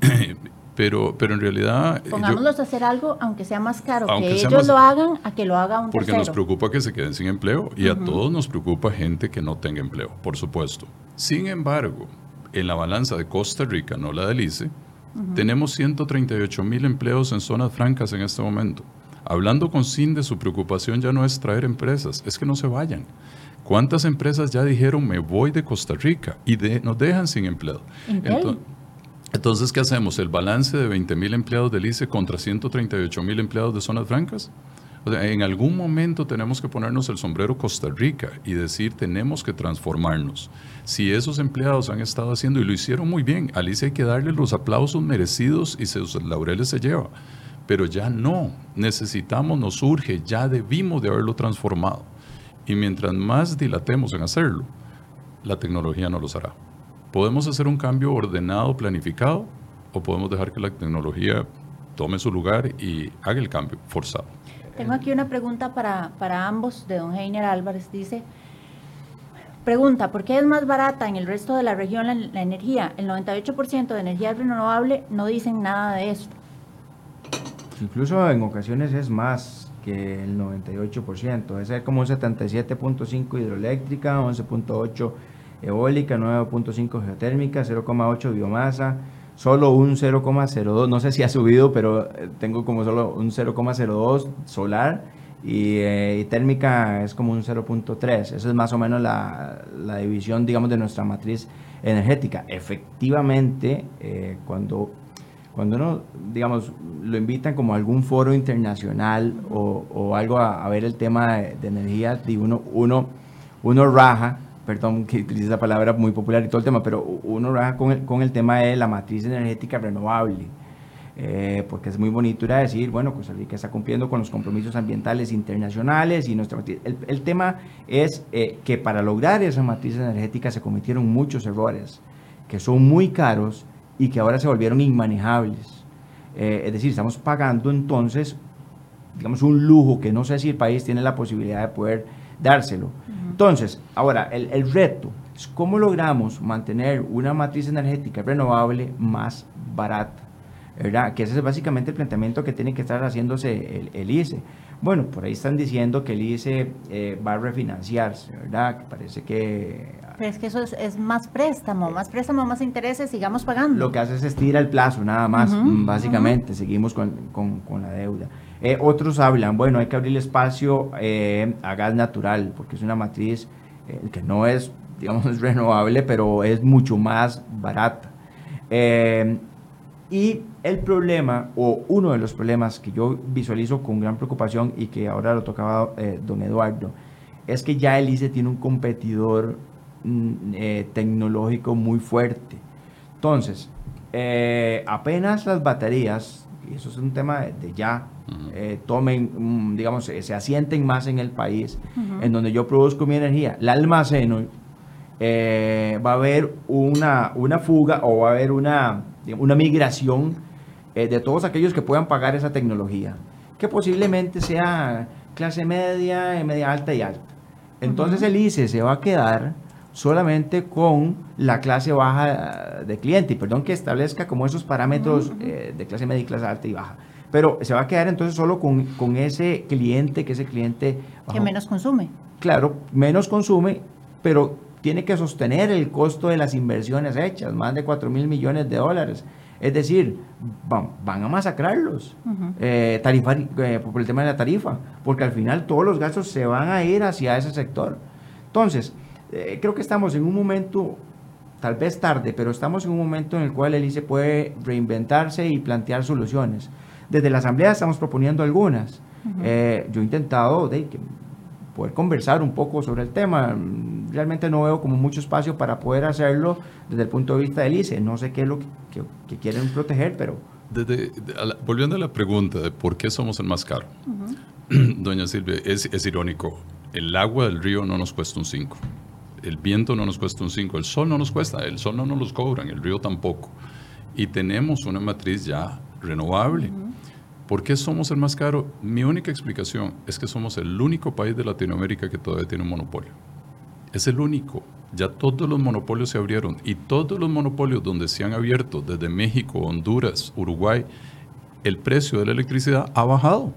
pero, pero en realidad... Pongámoslos a hacer algo, aunque sea más caro, que ellos lo hagan, a que lo haga un Porque nos preocupa que se queden sin empleo y a todos nos preocupa gente que no tenga empleo, por supuesto. Sin embargo, en la balanza de Costa Rica, no la del ICE, tenemos 138 mil empleos en zonas francas en este momento. Hablando con SINDE, su preocupación ya no es traer empresas, es que no se vayan. ¿Cuántas empresas ya dijeron me voy de Costa Rica y nos dejan sin empleo? Entonces, entonces, ¿qué hacemos? ¿El balance de 20 mil empleados del ICE contra 138 mil empleados de zonas francas? En algún momento tenemos que ponernos el sombrero Costa Rica y decir tenemos que transformarnos. Si esos empleados han estado haciendo y lo hicieron muy bien, Alicia hay que darle los aplausos merecidos y sus laureles se lleva. Pero ya no, necesitamos, nos urge, ya debimos de haberlo transformado. Y mientras más dilatemos en hacerlo, la tecnología no los hará. Podemos hacer un cambio ordenado, planificado, o podemos dejar que la tecnología tome su lugar y haga el cambio forzado. Tengo aquí una pregunta para, para ambos de don Heiner Álvarez. Dice, pregunta, ¿por qué es más barata en el resto de la región la, energía? El 98% de energía renovable no dicen nada de esto. Incluso en ocasiones es más que el 98%. Es como un 77.5 hidroeléctrica, 11.8 eólica, 9.5 geotérmica, 0.8 biomasa, solo un 0,02, no sé si ha subido, pero eh, tengo como solo un 0,02 solar eh, y, térmica es como un 0.3. Esa es más o menos la, la, división, digamos, de nuestra matriz energética. Efectivamente, eh, cuando, cuando uno, digamos, lo invitan como algún foro internacional o, o algo a, ver el tema de, de energía, uno, uno, uno raja perdón que utilice esa palabra muy popular y todo el tema, pero uno raja con el, con el tema de la matriz energética renovable. Eh, porque es muy bonito ir a decir, bueno, Costa Rica está cumpliendo con los compromisos ambientales internacionales y nuestra. El, el tema es eh, que para lograr esa matriz energética se cometieron muchos errores que son muy caros y que ahora se volvieron inmanejables. Eh, es decir, estamos pagando entonces, digamos, un lujo que no sé si el país tiene la posibilidad de poder dárselo. Entonces, ahora, el, reto es cómo logramos mantener una matriz energética renovable más barata. ¿verdad? Que ese es básicamente el planteamiento que tiene que estar haciéndose el, ICE. Bueno, por ahí están diciendo que el ICE eh, va a refinanciarse, ¿verdad? Que parece que... Pero es que eso es, más préstamo, más préstamo, más intereses, sigamos pagando. Lo que hace es estira el plazo, nada más, básicamente, seguimos con, con la deuda. Eh, otros hablan, bueno, hay que abrir espacio eh, a gas natural, porque es una matriz eh, que no es, digamos, renovable, pero es mucho más barata. y el problema, o uno de los problemas que yo visualizo con gran preocupación y que ahora lo tocaba don Eduardo, es que ya el ICE tiene un competidor mm, tecnológico muy fuerte. Entonces, apenas las baterías, y eso es un tema de ya, eh, tomen, mm, digamos, se asienten más en el país, en donde yo produzco mi energía, la almaceno, eh, va a haber una, una fuga o va a haber una, una migración eh, de todos aquellos que puedan pagar esa tecnología, que posiblemente sea clase media, media alta y alta. Entonces el ICE se va a quedar solamente con la clase baja de cliente, y perdón que establezca como esos parámetros de clase media y clase alta y baja pero se va a quedar entonces solo con, con ese cliente, que ese cliente... que menos consume. Claro, menos consume, pero tiene que sostener el costo de las inversiones hechas, más de 4 mil millones de dólares. Es decir, van, van a masacrarlos eh, eh, por el tema de la tarifa, porque al final todos los gastos se van a ir hacia ese sector. Entonces, eh, creo que estamos en un momento, tal vez tarde, pero estamos en un momento en el cual el ICE puede reinventarse y plantear soluciones. Desde la Asamblea estamos proponiendo algunas. Eh, yo he intentado de, poder conversar un poco sobre el tema. Realmente no veo como mucho espacio para poder hacerlo desde el punto de vista del ICE. No sé qué es lo que, quieren proteger, pero... volviendo a la pregunta de por qué somos el más caro, doña Silvia, es, es, irónico. El agua del río no nos cuesta un 5. El viento no nos cuesta un 5. El sol no nos cuesta. El sol no nos los cobran. El río tampoco. Y tenemos una matriz ya renovable. ¿Por qué somos el más caro? Mi única explicación es que somos el único país de Latinoamérica que todavía tiene un monopolio. Es el único. Ya todos los monopolios se abrieron y todos los monopolios donde se han abierto, desde México, Honduras, Uruguay, el precio de la electricidad ha bajado.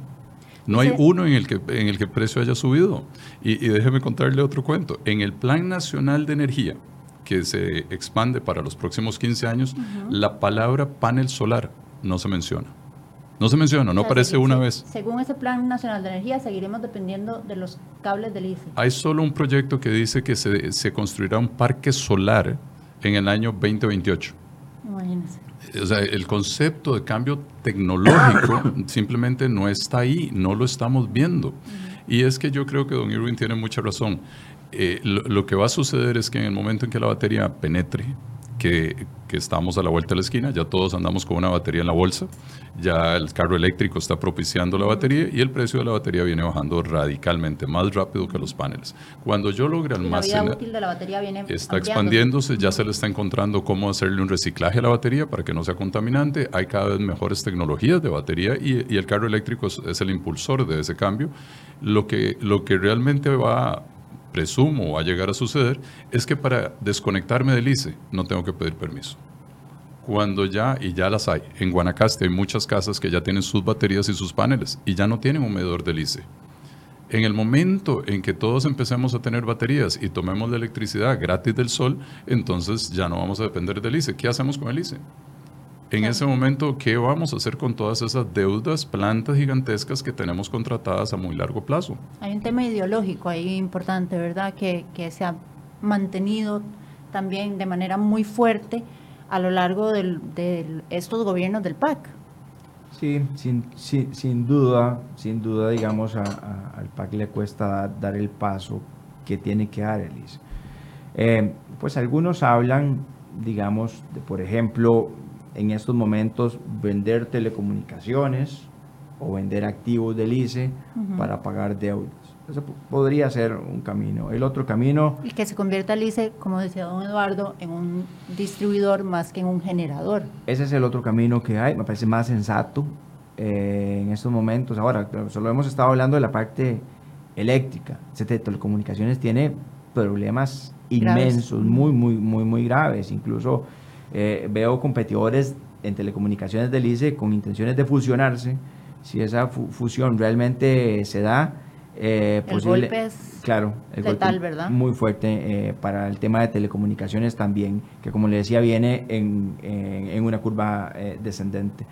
No hay uno en el, que, en el que el precio haya subido. Y, déjeme contarle otro cuento. En el Plan Nacional de Energía, que se expande para los próximos 15 años, la palabra panel solar no se menciona No se menciona, no O sea, aparece una vez. Según ese Plan Nacional de Energía, seguiremos dependiendo de los cables del ICE. Hay solo un proyecto que dice que se, se construirá un parque solar en el año 2028. Imagínense. O sea, el concepto de cambio tecnológico simplemente no está ahí, no lo estamos viendo. Y es que yo creo que don Irwin tiene mucha razón. Eh, lo, lo que va a suceder es que en el momento en que la batería penetre, que, que estamos a la vuelta de la esquina, ya todos andamos con una batería en la bolsa, ya el carro eléctrico está propiciando la batería y el precio de la batería viene bajando radicalmente, más rápido que los paneles. Cuando yo logre Y la vida almacenar... útil de la batería viene Está expandiéndose, ya se le está encontrando cómo hacerle un reciclaje a la batería para que no sea contaminante. Hay cada vez mejores tecnologías de batería y, y el carro eléctrico es, es el impulsor de ese cambio. Lo que, lo que realmente va, presumo, va a llegar a suceder es que para desconectarme del ICE no tengo que pedir permiso. Cuando ya, y ya las hay, en Guanacaste hay muchas casas que ya tienen sus baterías y sus paneles y ya no tienen un medidor del ICE. En el momento en que todos empecemos a tener baterías y tomemos la electricidad gratis del sol, entonces ya no vamos a depender del ICE. ¿Qué hacemos con el ICE? En ese momento, ¿qué vamos a hacer con todas esas deudas, plantas gigantescas que tenemos contratadas a muy largo plazo? Hay un tema ideológico ahí importante, ¿verdad? Que, que se ha mantenido también de manera muy fuerte a lo largo del- de estos gobiernos del PAC. Sí, sin, sin, sin duda, sin duda, digamos, a- a- al PAC le cuesta da- dar el paso que tiene que dar el ICE. Eh, pues algunos hablan, digamos, de, por ejemplo, en estos momentos vender telecomunicaciones o vender activos del ICE para pagar deudas. Eso po- podría ser un camino. El otro camino, Y que se convierta el ICE, como decía don Eduardo, en un distribuidor más que en un generador. Ese es el otro camino que hay, me parece más sensato eh, en estos momentos. Ahora, solo hemos estado hablando de la parte eléctrica. Ese de telecomunicaciones tiene problemas Graves. inmensos, muy, muy, muy, muy graves. Incluso eh, veo competidores en telecomunicaciones del ICE con intenciones de fusionarse. Si esa fu- fusión realmente se da, eh, El posible- golpe es claro, el letal, golpe ¿verdad? muy fuerte eh, para el tema de telecomunicaciones también, que como le decía viene en, en- en una curva eh, descendente.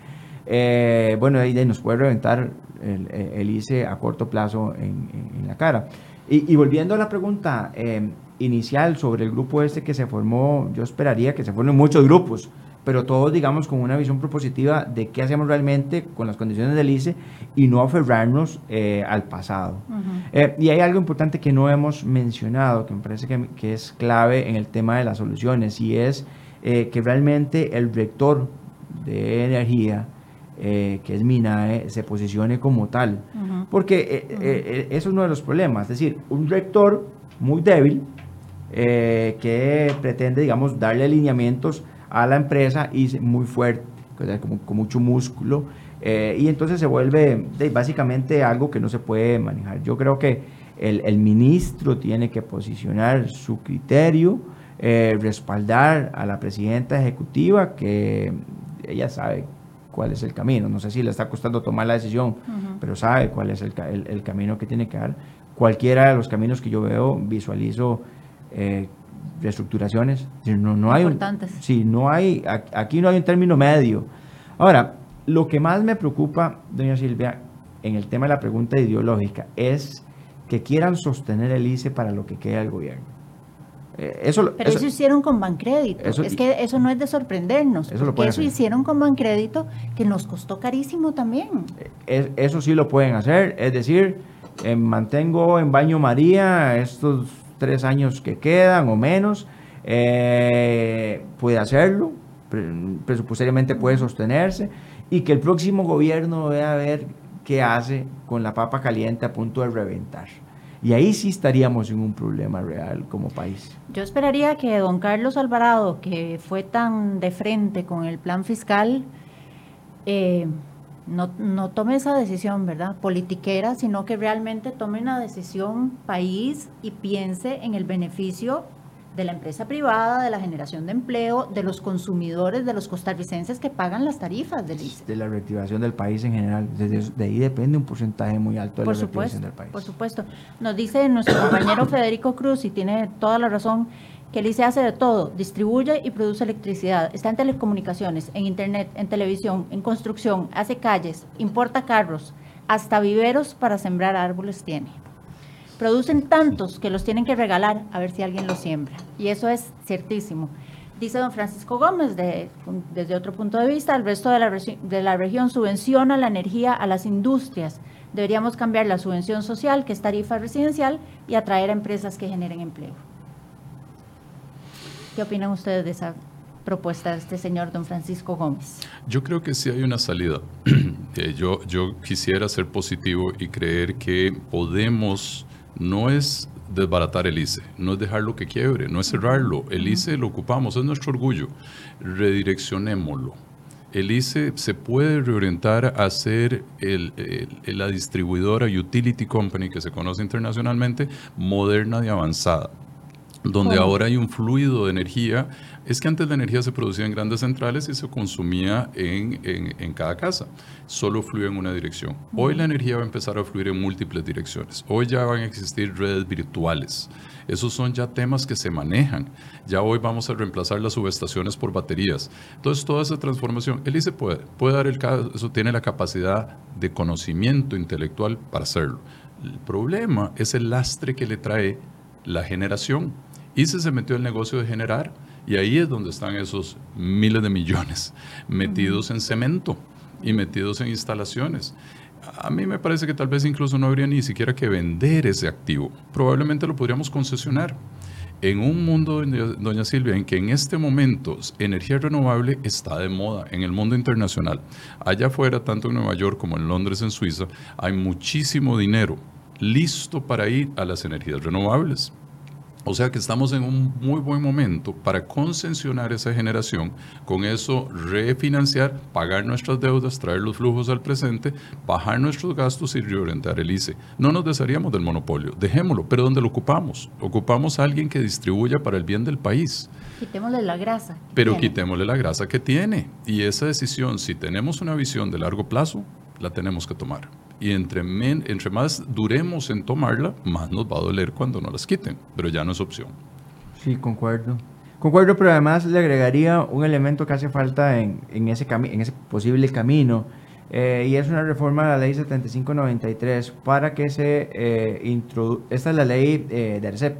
Eh, bueno, ahí nos puede reventar el, el ICE a corto plazo en, en- en la cara. Y, y volviendo a la pregunta eh, inicial sobre el grupo este que se formó, yo esperaría que se formen muchos grupos, pero todos, digamos, con una visión propositiva de qué hacemos realmente con las condiciones del ICE y no aferrarnos eh, al pasado. Eh, y hay algo importante que no hemos mencionado, que me parece que, que es clave en el tema de las soluciones, y es eh, que realmente el rector de energía, eh, que es MINAE, se posicione como tal. Ujú. Porque eh, eh, eh, eso es uno de los problemas, es decir, un rector muy débil eh, que pretende, digamos, darle alineamientos a la empresa y muy fuerte, o sea, como, con mucho músculo, eh, y entonces se vuelve de, básicamente algo que no se puede manejar. Yo creo que el, el ministro tiene que posicionar su criterio, eh, respaldar a la presidenta ejecutiva, que ella sabe cuál es el camino. No sé si le está costando tomar la decisión, Ujú. pero sabe cuál es el, el- el camino que tiene que dar. Cualquiera de los caminos que yo veo, visualizo eh, reestructuraciones. No, no hay un, Importantes. sí, no hay, aquí no hay un término medio. Ahora, lo que más me preocupa, doña Silvia, en el tema de la pregunta ideológica, es que quieran sostener el ICE para lo que queda del gobierno. Eh, eso, Pero eso, eso- hicieron con Bancrédito. eso- es que eso no es de sorprendernos. Eso lo eso hicieron con Bancrédito que nos costó carísimo también. Es- eso sí lo pueden hacer, es decir, eh, mantengo en baño María estos tres años que quedan o menos, eh, puede hacerlo, pre- presupuestariamente puede sostenerse y que el próximo gobierno vea a ver qué hace con la papa caliente a punto de reventar. Y ahí sí estaríamos en un problema real como país. Yo esperaría que don Carlos Alvarado, que fue tan de frente con el plan fiscal, eh, no, no tome esa decisión, ¿verdad? Politiquera, sino que realmente tome una decisión país y piense en el beneficio de la empresa privada, de la generación de empleo, de los consumidores, de los costarricenses que pagan las tarifas del ICE. De la reactivación del país en general. Desde de ahí depende un porcentaje muy alto de Por la reactivación del país. por supuesto. Nos dice nuestro compañero Federico Cruz, y tiene toda la razón, que el ICE hace de todo, distribuye y produce electricidad, está en telecomunicaciones, en internet, en televisión, en construcción, hace calles, importa carros, hasta viveros para sembrar árboles tiene. Producen tantos que los tienen que regalar a ver si alguien los siembra. Y eso es ciertísimo. Dice don Francisco Gómez, desde otro punto de vista, el resto de la, de la región subvenciona la energía a las industrias. Deberíamos cambiar la subvención social, que es tarifa residencial, y atraer a empresas que generen empleo. ¿Qué opinan ustedes de esa propuesta de este señor don Francisco Gómez? Yo creo que sí hay una salida. yo, yo quisiera ser positivo y creer que podemos, no es desbaratar el ICE, no es dejarlo que quiebre, no es cerrarlo. El ICE lo ocupamos, es nuestro orgullo. Redireccionémoslo. El ICE se puede reorientar a ser la distribuidora utility company que se conoce internacionalmente, moderna y avanzada donde ahora hay un fluido de energía, es que antes la energía se producía en grandes centrales y se consumía en, en, cada casa. Solo fluye en una dirección. Hoy la energía va a empezar a fluir en múltiples direcciones. Hoy ya van a existir redes virtuales. Esos son ya temas que se manejan. Ya hoy vamos a reemplazar las subestaciones por baterías. Entonces, toda esa transformación, el ICE puede, puede dar el caso, tiene la capacidad de conocimiento intelectual para hacerlo. El problema es el lastre que le trae la generación ICE se metió el negocio de generar y ahí es donde están esos miles de millones metidos en cemento y metidos en instalaciones. A mí me parece que tal vez incluso no habría ni siquiera que vender ese activo. Probablemente lo podríamos concesionar. En un mundo, doña Silvia, en que en este momento energía renovable está de moda en el mundo internacional. Allá afuera, tanto en Nueva York como en Londres, en Suiza, hay muchísimo dinero listo para ir a las energías renovables. O sea que estamos en un muy buen momento para concesionar esa generación, con eso refinanciar, pagar nuestras deudas, traer los flujos al presente, bajar nuestros gastos y reorientar el ICE. No nos desharíamos del monopolio, dejémoslo, pero ¿dónde lo ocupamos? Ocupamos a alguien que distribuya para el bien del país. Quitémosle la grasa. Pero quitémosle la grasa que tiene. Y esa decisión, si tenemos una visión de largo plazo, la tenemos que tomar y entre, entre más duremos en tomarla, más nos va a doler cuando no las quiten, pero ya no es opción. Sí, concuerdo. Concuerdo, pero además le agregaría un elemento que hace falta en, en ese, en ese posible camino, eh, y es una reforma de la ley 7593 para que se eh, introduzca, esta es la ley eh, de RCEP,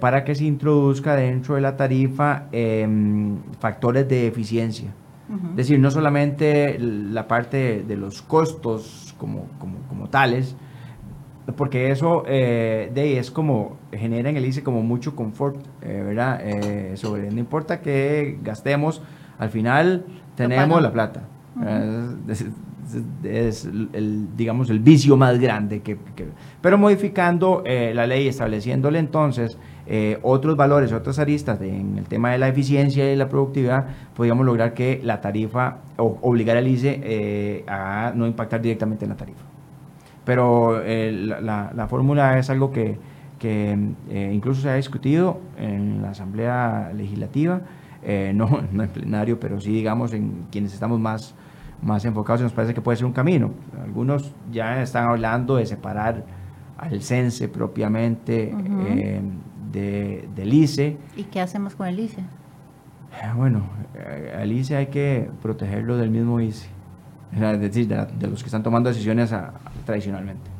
para que se introduzca dentro de la tarifa em, factores de eficiencia. Es decir, no solamente la parte de los costos como, como, como tales, porque eso eh, de es como genera en el ICE como mucho confort, eh, ¿verdad? Eh, sobre no importa que gastemos, al final tenemos la plata. es, el, digamos, el vicio más grande que, pero modificando la ley, estableciéndole entonces eh, otros valores, otras aristas en el tema de la eficiencia y la productividad, podríamos lograr que la tarifa, o obligar al ICE eh, a no impactar directamente en la tarifa. Pero eh, la, fórmula es algo que, incluso se ha discutido en la Asamblea Legislativa, no, no, en plenario, pero sí, digamos, en quienes estamos más, más enfocados y nos parece que puede ser un camino. Algunos ya están hablando de separar al CENSE propiamente de, del ICE. ¿Y qué hacemos con el ICE? Eh, bueno, eh, al ICE hay que protegerlo del mismo ICE, es decir, de, los que están tomando decisiones tradicionalmente.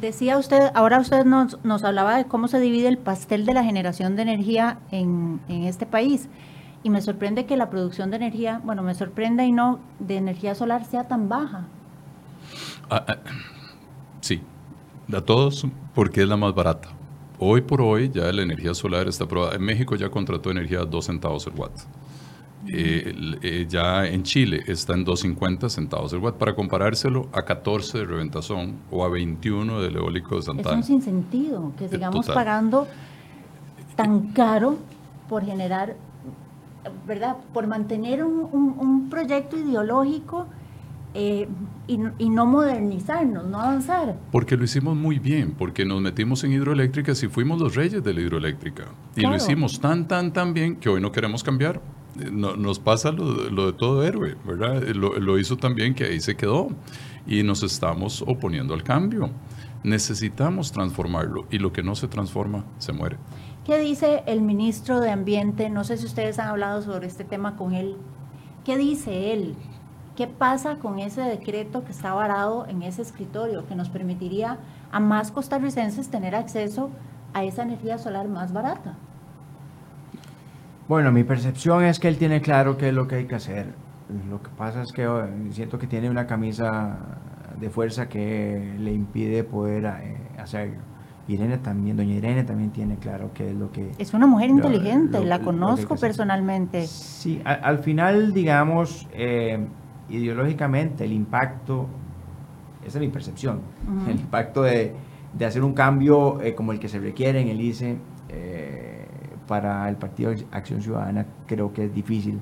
Decía usted, ahora usted nos, nos, hablaba de cómo se divide el pastel de la generación de energía en, en este país. Y me sorprende que la producción de energía, bueno, me sorprende y no, de energía solar sea tan baja. Ah, ah, sí, a todos porque es la más barata. Hoy por hoy ya la energía solar está aprobada. En México ya contrató energía a 2 centavos el watt. Eh, eh, ya en Chile está en 2.50 centavos el watt para comparárselo a 14 de Reventazón o a 21 del eólico de Santana. Es un sinsentido que sigamos pagando tan caro por generar, ¿verdad? Por mantener un, un proyecto ideológico eh, y, no modernizarnos, no avanzar. Porque lo hicimos muy bien, porque nos metimos en hidroeléctricas y fuimos los reyes de la hidroeléctrica. Y lo hicimos tan, tan, tan bien que hoy no queremos cambiar. Eh, nos pasa lo, de todo héroe, ¿verdad? Lo, lo hizo tan bien que ahí se quedó. Y nos estamos oponiendo al cambio. Necesitamos transformarlo y lo que no se transforma se muere. ¿Qué dice el ministro de Ambiente? No sé si ustedes han hablado sobre este tema con él. ¿Qué dice él? ¿Qué pasa con ese decreto que está varado en ese escritorio que nos permitiría a más costarricenses tener acceso a esa energía solar más barata? Bueno, mi percepción es que él tiene claro qué es lo que hay que hacer. Lo que pasa es que oh, siento que tiene una camisa de fuerza que le impide poder eh, hacerlo. Irene también, doña Irene también tiene claro qué es lo que... Es una mujer inteligente, la conozco personalmente. Sí, al final, digamos, eh, ideológicamente el impacto, esa es mi percepción, el impacto de, de, hacer un cambio eh, como el que se requiere en el ICE eh, para el Partido Acción Ciudadana creo que es difícil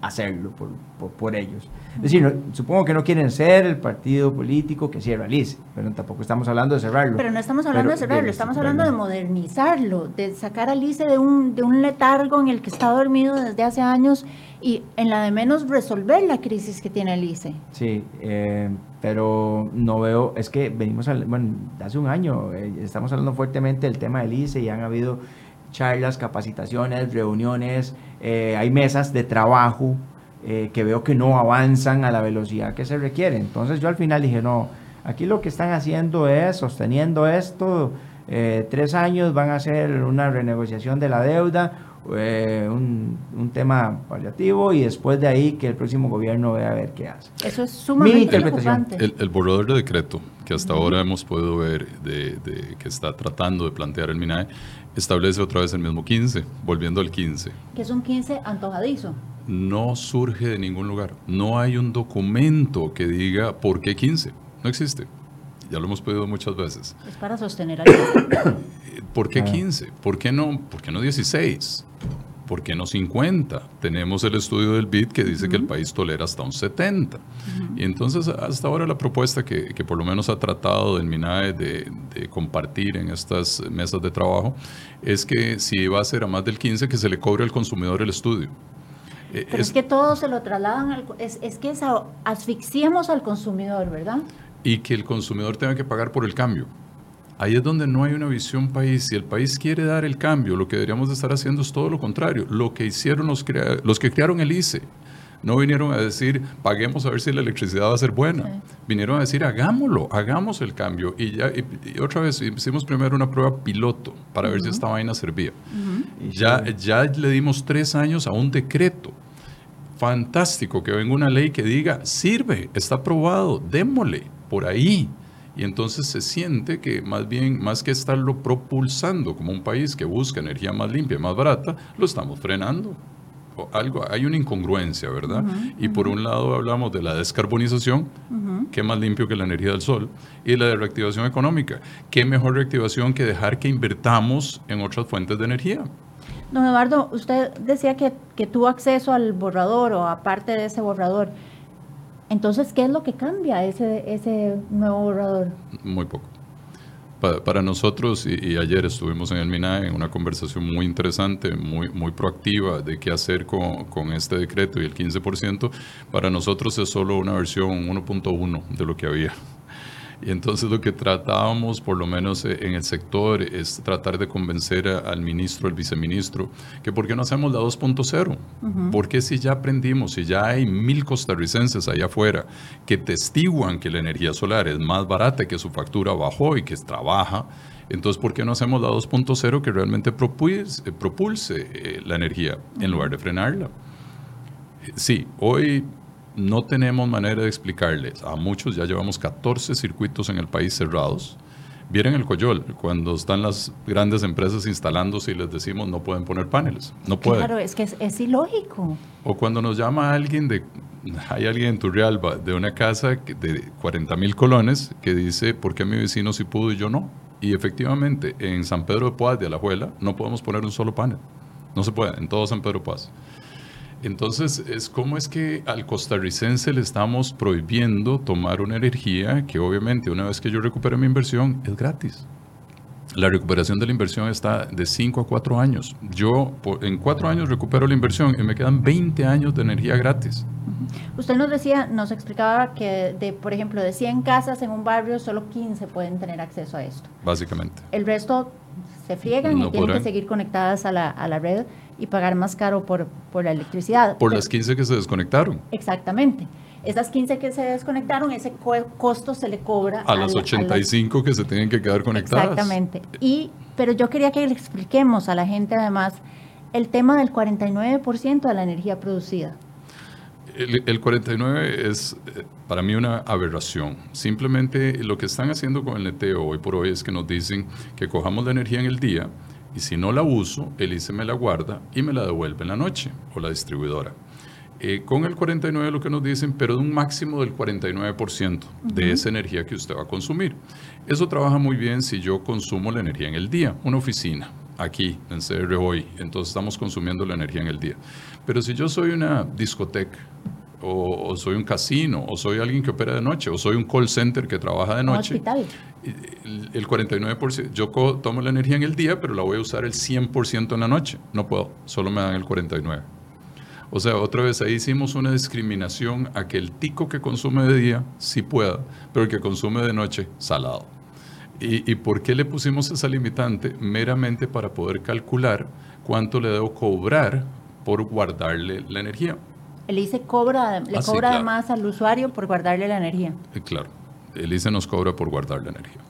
hacerlo por, por, ellos. Es decir, supongo que no quieren ser el partido político que cierra el ICE, pero tampoco estamos hablando de cerrarlo. Pero no estamos hablando de cerrarlo, estamos hablando de modernizarlo, de sacar al ICE de un, de un letargo en el que está dormido desde hace años y en la de menos resolver la crisis que tiene el ICE. Sí, eh, pero no veo, es que venimos, al, bueno, hace un año eh, estamos hablando fuertemente del tema del ICE y han habido charlas, capacitaciones, reuniones, eh, hay mesas de trabajo que veo que no avanzan a la velocidad que se requiere. Entonces yo al final dije, no, aquí lo que están haciendo es sosteniendo esto, tres años van a hacer una renegociación de la deuda, eh, un, un, tema paliativo y después de ahí que el próximo gobierno vea a ver qué hace. Eso es sumamente preocupante. El, el, borrador de decreto que hasta ahora hemos podido ver de, de, que está tratando de plantear el MINAE establece otra vez el mismo 15, volviendo al 15. Que es un 15 antojadizo. No surge de ningún lugar. No hay un documento que diga por qué 15. No existe. Ya lo hemos pedido muchas veces. Es para sostener al ¿Por qué 15? ¿Por qué no, por qué no 16? ¿Por qué no 50? Tenemos el estudio del BID que dice que el país tolera hasta un 70. Y entonces, hasta ahora la propuesta que, que por lo menos ha tratado del MINAE de, de, compartir en estas mesas de trabajo es que si va a ser a más del 15, que se le cobre al consumidor el estudio. Pero es, es que todo se lo trasladan, al, es, es que asfixiemos al consumidor, ¿verdad? Y que el consumidor tenga que pagar por el cambio. Ahí es donde no hay una visión país. Si el país quiere dar el cambio, lo que deberíamos de estar haciendo es todo lo contrario. Lo que hicieron los, los que crearon el ICE. No vinieron a decir, paguemos a ver si la electricidad va a ser buena. Vinieron a decir, hagámoslo, hagamos el cambio. Y, ya, y, y otra vez, hicimos primero una prueba piloto para uh -huh. ver si esta vaina servía. Uh -huh. ya, ya le dimos tres años a un decreto. Fantástico que venga una ley que diga, sirve, está aprobado, démosle, por ahí. Y entonces se siente que más bien, más que estarlo propulsando como un país que busca energía más limpia y más barata, lo estamos frenando. O algo, hay una incongruencia, ¿verdad? Uh -huh, y por uh -huh. un lado hablamos de la descarbonización, uh -huh. que más limpio que la energía del sol, y la de reactivación económica. ¿Qué mejor reactivación que dejar que invertamos en otras fuentes de energía? Don Eduardo, usted decía que, que tuvo acceso al borrador o aparte de ese borrador. Entonces, ¿qué es lo que cambia ese, ese nuevo borrador? Muy poco. Para, nosotros, y, ayer estuvimos en el MINAE en una conversación muy interesante, muy, muy proactiva de qué hacer con, con este decreto y el 15%, para nosotros es solo una versión 1.1 de lo que había. Y entonces lo que tratábamos, por lo menos eh, en el sector, es tratar de convencer a, al ministro, al viceministro, que por qué no hacemos la 2.0. Uh -huh. Porque si ya aprendimos, si ya hay mil costarricenses allá afuera que testiguan que la energía solar es más barata, que su factura bajó y que trabaja, entonces, ¿por qué no hacemos la 2.0 que realmente propulse, propulse eh, la energía en lugar de frenarla? Sí, hoy no tenemos manera de explicarles. A muchos ya llevamos 14 circuitos en el país cerrados. Vieron el Coyol, cuando están las grandes empresas instalándose y les decimos no pueden poner paneles. No pueden. Claro, es que es, es ilógico. O cuando nos llama alguien de, hay alguien en Turrialba de una casa de 40 mil colones que dice, ¿por qué mi vecino sí pudo y yo no? Y efectivamente, en San Pedro de Paz de Alajuela no podemos poner un solo panel. No se puede, en todo San Pedro de Paz. Entonces, es como es que al costarricense le estamos prohibiendo tomar una energía que obviamente una vez que yo recupere mi inversión es gratis. la recuperación de la inversión está de 5 a 4 años. Yo en 4 años recupero la inversión y me quedan 20 años de energía gratis. Usted nos decía, nos explicaba que, de, por ejemplo, de 100 casas en un barrio, solo 15 pueden tener acceso a esto. Básicamente. El resto se friegan y tienen que seguir conectadas a la, a la, red y pagar más caro por, por la electricidad. Por las 15 que se desconectaron. Exactamente. Esas 15 que se desconectaron, ese costo se le cobra a las 85 que se tienen que quedar conectadas. Exactamente. Y, pero yo quería que le expliquemos a la gente además el tema del 49% de la energía producida. El, el, 49 es eh, para mí una aberración. Simplemente lo que están haciendo con el neteo hoy por hoy es que nos dicen que cojamos la energía en el día y si no la uso, el ICE me la guarda y me la devuelve en la noche o la distribuidora. Eh, con el 49 lo que nos dicen, pero de un máximo del 49% de esa energía que usted va a consumir. Eso trabaja muy bien si yo consumo la energía en el día, una oficina, aquí en CR hoy, entonces estamos consumiendo la energía en el día. Pero si yo soy una discoteca, o, soy un casino, o soy alguien que opera de noche, o soy un call center que trabaja de noche. El, el 49%, yo tomo la energía en el día, pero la voy a usar el 100% en la noche. No puedo, solo me dan el 49%. O sea, otra vez ahí hicimos una discriminación a que el tico que consume de día sí pueda, pero el que consume de noche, salado. ¿Y, por qué le pusimos esa limitante? Meramente para poder calcular cuánto le debo cobrar por guardarle la energía. El ICE cobra, le ah, cobra además al usuario por guardarle la energía. Eh, claro, el ICE nos cobra por guardar la energía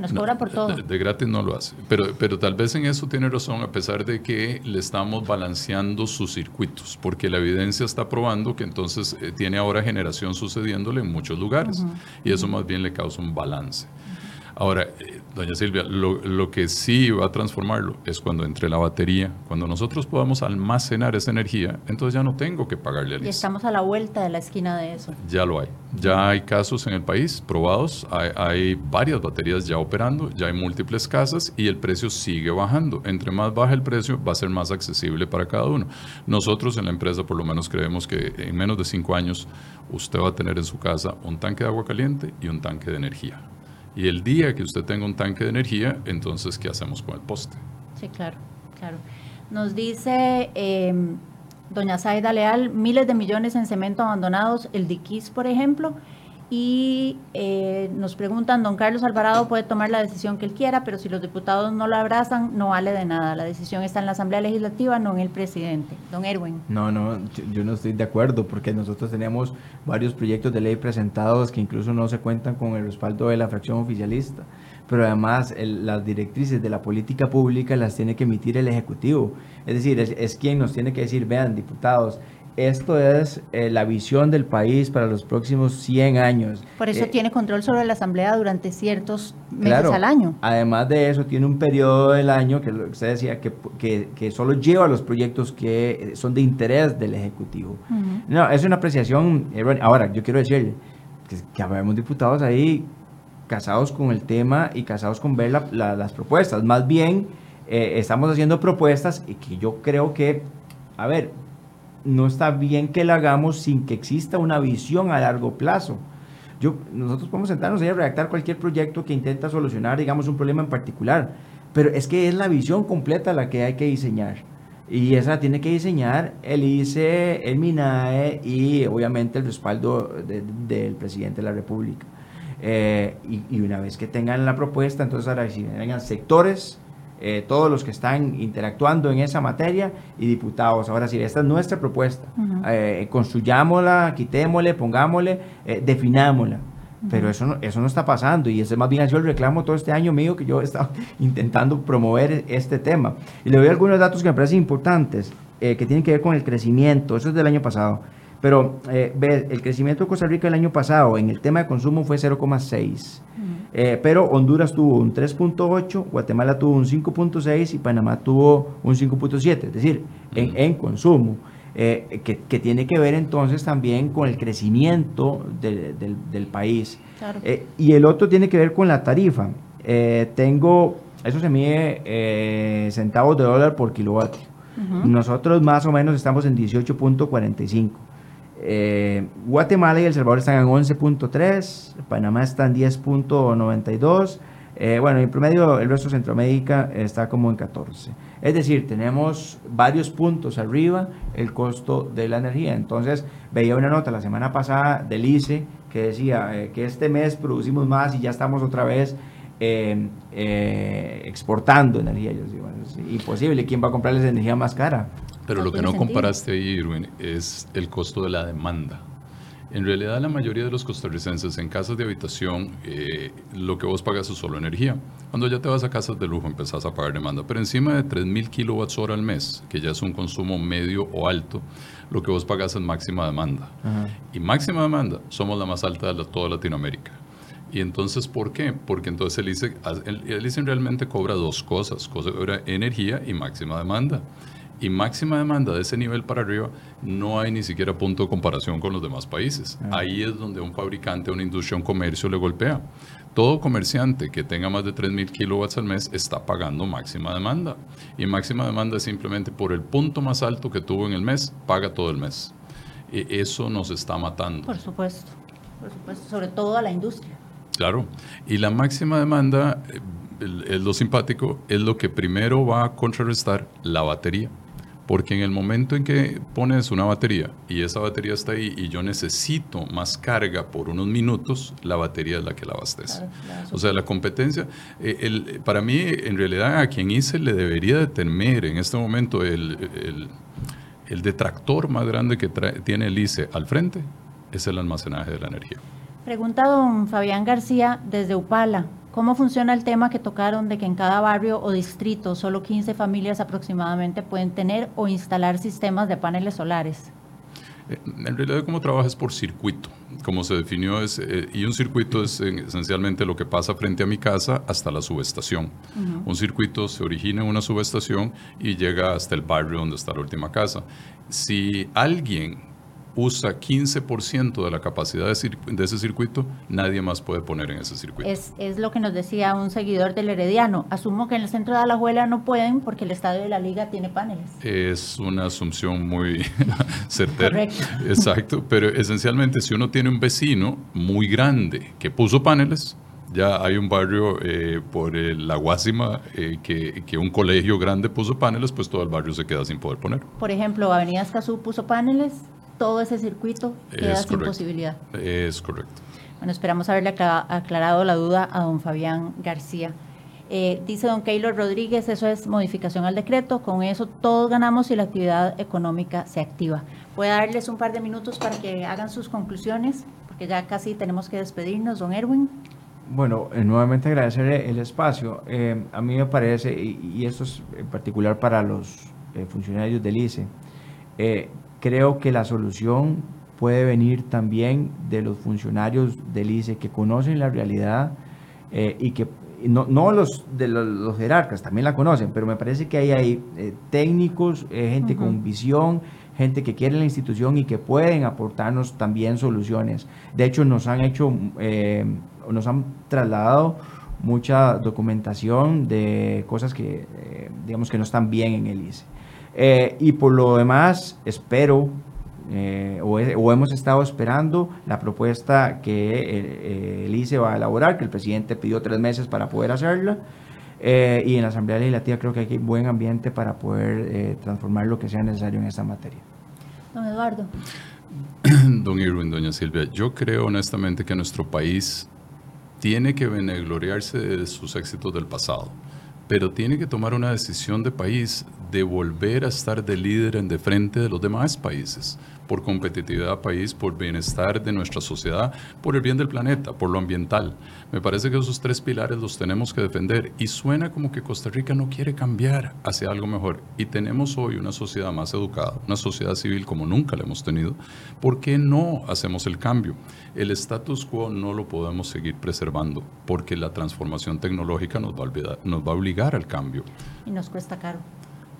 nos cobra por todo. De, gratis no lo hace. Pero, pero tal vez en eso tiene razón, a pesar de que le estamos balanceando sus circuitos, porque la evidencia está probando que entonces eh, tiene ahora generación sucediéndole en muchos lugares. Y eso más bien le causa un balance. Ahora, eh, doña Silvia, lo, que sí va a transformarlo es cuando entre la batería, cuando nosotros podamos almacenar esa energía, entonces ya no tengo que pagarle al Y estamos a la vuelta de la esquina de eso. Ya lo hay. Ya hay casos en el país probados, hay, hay varias baterías ya operando, ya hay múltiples casas y el precio sigue bajando. Entre más baja el precio, va a ser más accesible para cada uno. Nosotros en la empresa por lo menos creemos que en menos de cinco años usted va a tener en su casa un tanque de agua caliente y un tanque de energía. Y el día que usted tenga un tanque de energía, entonces, ¿qué hacemos con el poste? Sí, claro, claro. Nos dice em, doña Zaida Leal, miles de millones en cemento abandonados, el diquis, por ejemplo, y eh, nos preguntan, don Carlos Alvarado puede tomar la decisión que él quiera, pero si los diputados no lo abrazan, no vale de nada. La decisión está en la Asamblea Legislativa, no en el presidente. Don Erwin. No, no, yo, no estoy de acuerdo, porque nosotros teníamos varios proyectos de ley presentados que incluso no se cuentan con el respaldo de la fracción oficialista. Pero además las directrices de la política pública las tiene que emitir el Ejecutivo. Es decir, es, es quien nos tiene que decir, vean, diputados, esto es eh, la visión del país para los próximos 100 años. Por eso eh, tiene control sobre la Asamblea durante ciertos meses al año. Además de eso, tiene un periodo del año que usted decía que, que, que solo lleva los proyectos que son de interés del Ejecutivo. No, es una apreciación. Ahora, yo quiero decirle que, que habemos diputados ahí casados con el tema y casados con ver las propuestas. Más bien, eh, estamos haciendo propuestas y que yo creo que, a ver, no está bien que la hagamos sin que exista una visión a largo plazo. Yo, nosotros podemos sentarnos y redactar cualquier proyecto que intenta solucionar, digamos, un problema en particular, pero es que es la visión completa la que hay que diseñar. Y esa tiene que diseñar el ICE, el MINAE y obviamente el respaldo del presidente de la República. Eh, y, y, una vez que tengan la propuesta, entonces ahora si vengan sectores, eh, todos los que están interactuando en esa materia y diputados. Ahora sí, esta es nuestra propuesta. Eh, construyámosla, quitémosle, pongámosle, eh, definámosla. Pero eso no, eso no está pasando y ese más bien ha sido el reclamo todo este año mío que yo he estado intentando promover este tema. Y le doy algunos datos que me parecen importantes, que tienen que ver con el crecimiento. Eso es del año pasado. Pero ve, el crecimiento de Costa Rica el año pasado en el tema de consumo fue 0,6. Eh, pero Honduras tuvo un 3.8, Guatemala tuvo un 5.6 y Panamá tuvo un 5.7, es decir, en, consumo, eh, que, tiene que ver entonces también con el crecimiento del, país. Eh, y el otro tiene que ver con la tarifa. tengo, eso se mide centavos de dólar por kilovatio. Nosotros más o menos estamos en 18.45. Eh, Guatemala y El Salvador están en 11.3, Panamá está en 10.92, Eh, bueno, en promedio el resto de Centroamérica está como en 14. Es decir, tenemos varios puntos arriba el costo de la energía. Entonces, veía una nota la semana pasada del ICE que decía eh, que este mes producimos más y ya estamos otra vez eh, exportando energía. Yo digo, imposible. ¿Quién va a comprarles energía más cara? Pero lo que no comparaste ahí, Irwin, es el costo de la demanda. En realidad, la mayoría de los costarricenses en casas de habitación, eh, lo que vos pagas es solo energía. Cuando ya te vas a casas de lujo, empezás a pagar demanda. Pero encima de 3.000 kilowatts hora al mes, que ya es un consumo medio o alto, lo que vos pagas es máxima demanda. Y máxima demanda somos la más alta de toda Latinoamérica. Y entonces, ¿por qué? Porque entonces el ICE, el ICE realmente cobra dos cosas, cobra energía y máxima demanda y máxima demanda de ese nivel para arriba, no hay ni siquiera punto de comparación con los demás países. Ah. Ahí es donde un fabricante, una industria, un comercio le golpea. Todo comerciante que tenga más de 3.000 kilowatts al mes está pagando máxima demanda. Y máxima demanda es simplemente por el punto más alto que tuvo en el mes, paga todo el mes. Y eso nos está matando. Por supuesto, por supuesto, sobre todo a la industria. Claro. Y la máxima demanda, eh, es lo simpático, es lo que primero va a contrarrestar la batería. Porque en el momento en que pones una batería y esa batería está ahí y yo necesito más carga por unos minutos, la batería es la que la abastece. o sea, la competencia, eh, el, para mí, en realidad, a quien hice le debería de temer en este momento el, el, detractor más grande que tiene el ICE al frente es el almacenaje de la energía. Pregunta don Fabián García desde Upala. ¿Cómo funciona el tema que tocaron de que en cada barrio o distrito solo 15 familias aproximadamente pueden tener o instalar sistemas de paneles solares? Eh, en realidad, cómo trabajas por circuito, como se definió, es, eh, y un circuito es esencialmente lo que pasa frente a mi casa hasta la subestación. Un circuito se origina en una subestación y llega hasta el barrio donde está la última casa. Si alguien usa 15% de la capacidad de, ese circuito, nadie más puede poner en ese circuito. Es, lo que nos decía un seguidor del Herediano. Asumo que en el centro de Alajuela no pueden porque el estadio de la liga tiene paneles. Es una asunción muy certera. Correcto. Exacto, pero esencialmente si uno tiene un vecino muy grande que puso paneles, ya hay un barrio eh, por la Guásima eh, que, que, un colegio grande puso paneles, pues todo el barrio se queda sin poder poner. Por ejemplo, Avenida Escazú puso paneles, todo ese circuito queda sin posibilidad. Es correcto. Bueno, esperamos haberle aclarado la duda a don Fabián García. Eh, dice don Keylor Rodríguez, eso es modificación al decreto, con eso todos ganamos y la actividad económica se activa. Voy a darles un par de minutos para que hagan sus conclusiones, porque ya casi tenemos que despedirnos, don Erwin. Bueno, eh, nuevamente agradecer el espacio. Eh, a mí me parece, y, esto es en particular para los funcionarios del ICE, Creo que la solución puede venir también de los funcionarios del ICE que conocen la realidad eh, y que no, no los de los, jerarcas, también la conocen, pero me parece que hay, hay eh, técnicos, eh, gente con visión, gente que quiere la institución y que pueden aportarnos también soluciones. De hecho, nos han hecho, nos han trasladado mucha documentación de cosas que, digamos, que no están bien en el ICE. Eh, y por lo demás, espero, eh, o, hemos estado esperando la propuesta que el, ICE va a elaborar, que el presidente pidió tres meses para poder hacerla. Eh, y en la Asamblea Legislativa creo que hay buen ambiente para poder transformar lo que sea necesario en esta materia. Don Eduardo. Don Irwin, doña Silvia, yo creo honestamente que nuestro país tiene que benegloriarse de sus éxitos del pasado, pero tiene que tomar una decisión de país de volver a estar de líder en de frente de los demás países, por competitividad país, por bienestar de nuestra sociedad, por el bien del planeta, por lo ambiental. Me parece que esos tres pilares los tenemos que defender y suena como que Costa Rica no quiere cambiar hacia algo mejor. Y tenemos hoy una sociedad más educada, una sociedad civil como nunca la hemos tenido. ¿Por qué no hacemos el cambio? El status quo no lo podemos seguir preservando porque la transformación tecnológica nos va a, nos va a obligar al cambio. Y nos cuesta caro.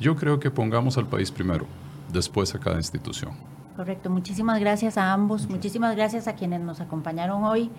Yo creo que pongamos al país primero, después a cada institución. Correcto, muchísimas gracias a ambos, muchísimas gracias a quienes nos acompañaron hoy.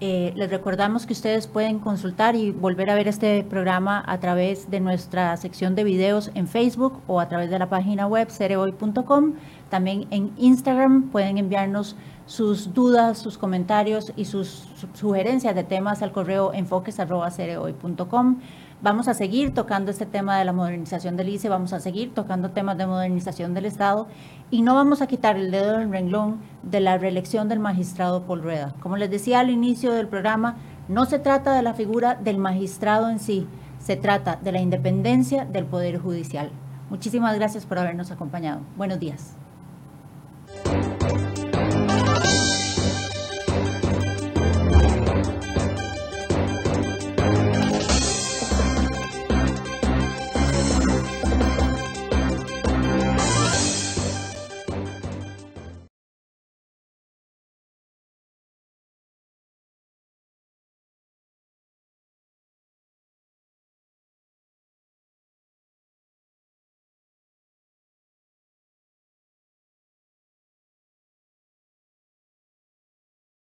Eh, les recordamos que ustedes pueden consultar y volver a ver este programa a través de nuestra sección de videos en Facebook o a través de la página web cereoy.com. También en Instagram pueden enviarnos sus dudas, sus comentarios y sus sugerencias de temas al correo enfoques.cereoy.com. Vamos a seguir tocando este tema de la modernización del ICE, vamos a seguir tocando temas de modernización del Estado y no vamos a quitar el dedo del renglón de la reelección del magistrado Paul Rueda. Como les decía al inicio del programa, no se trata de la figura del magistrado en sí, se trata de la independencia del Poder Judicial. Muchísimas gracias por habernos acompañado. Buenos días.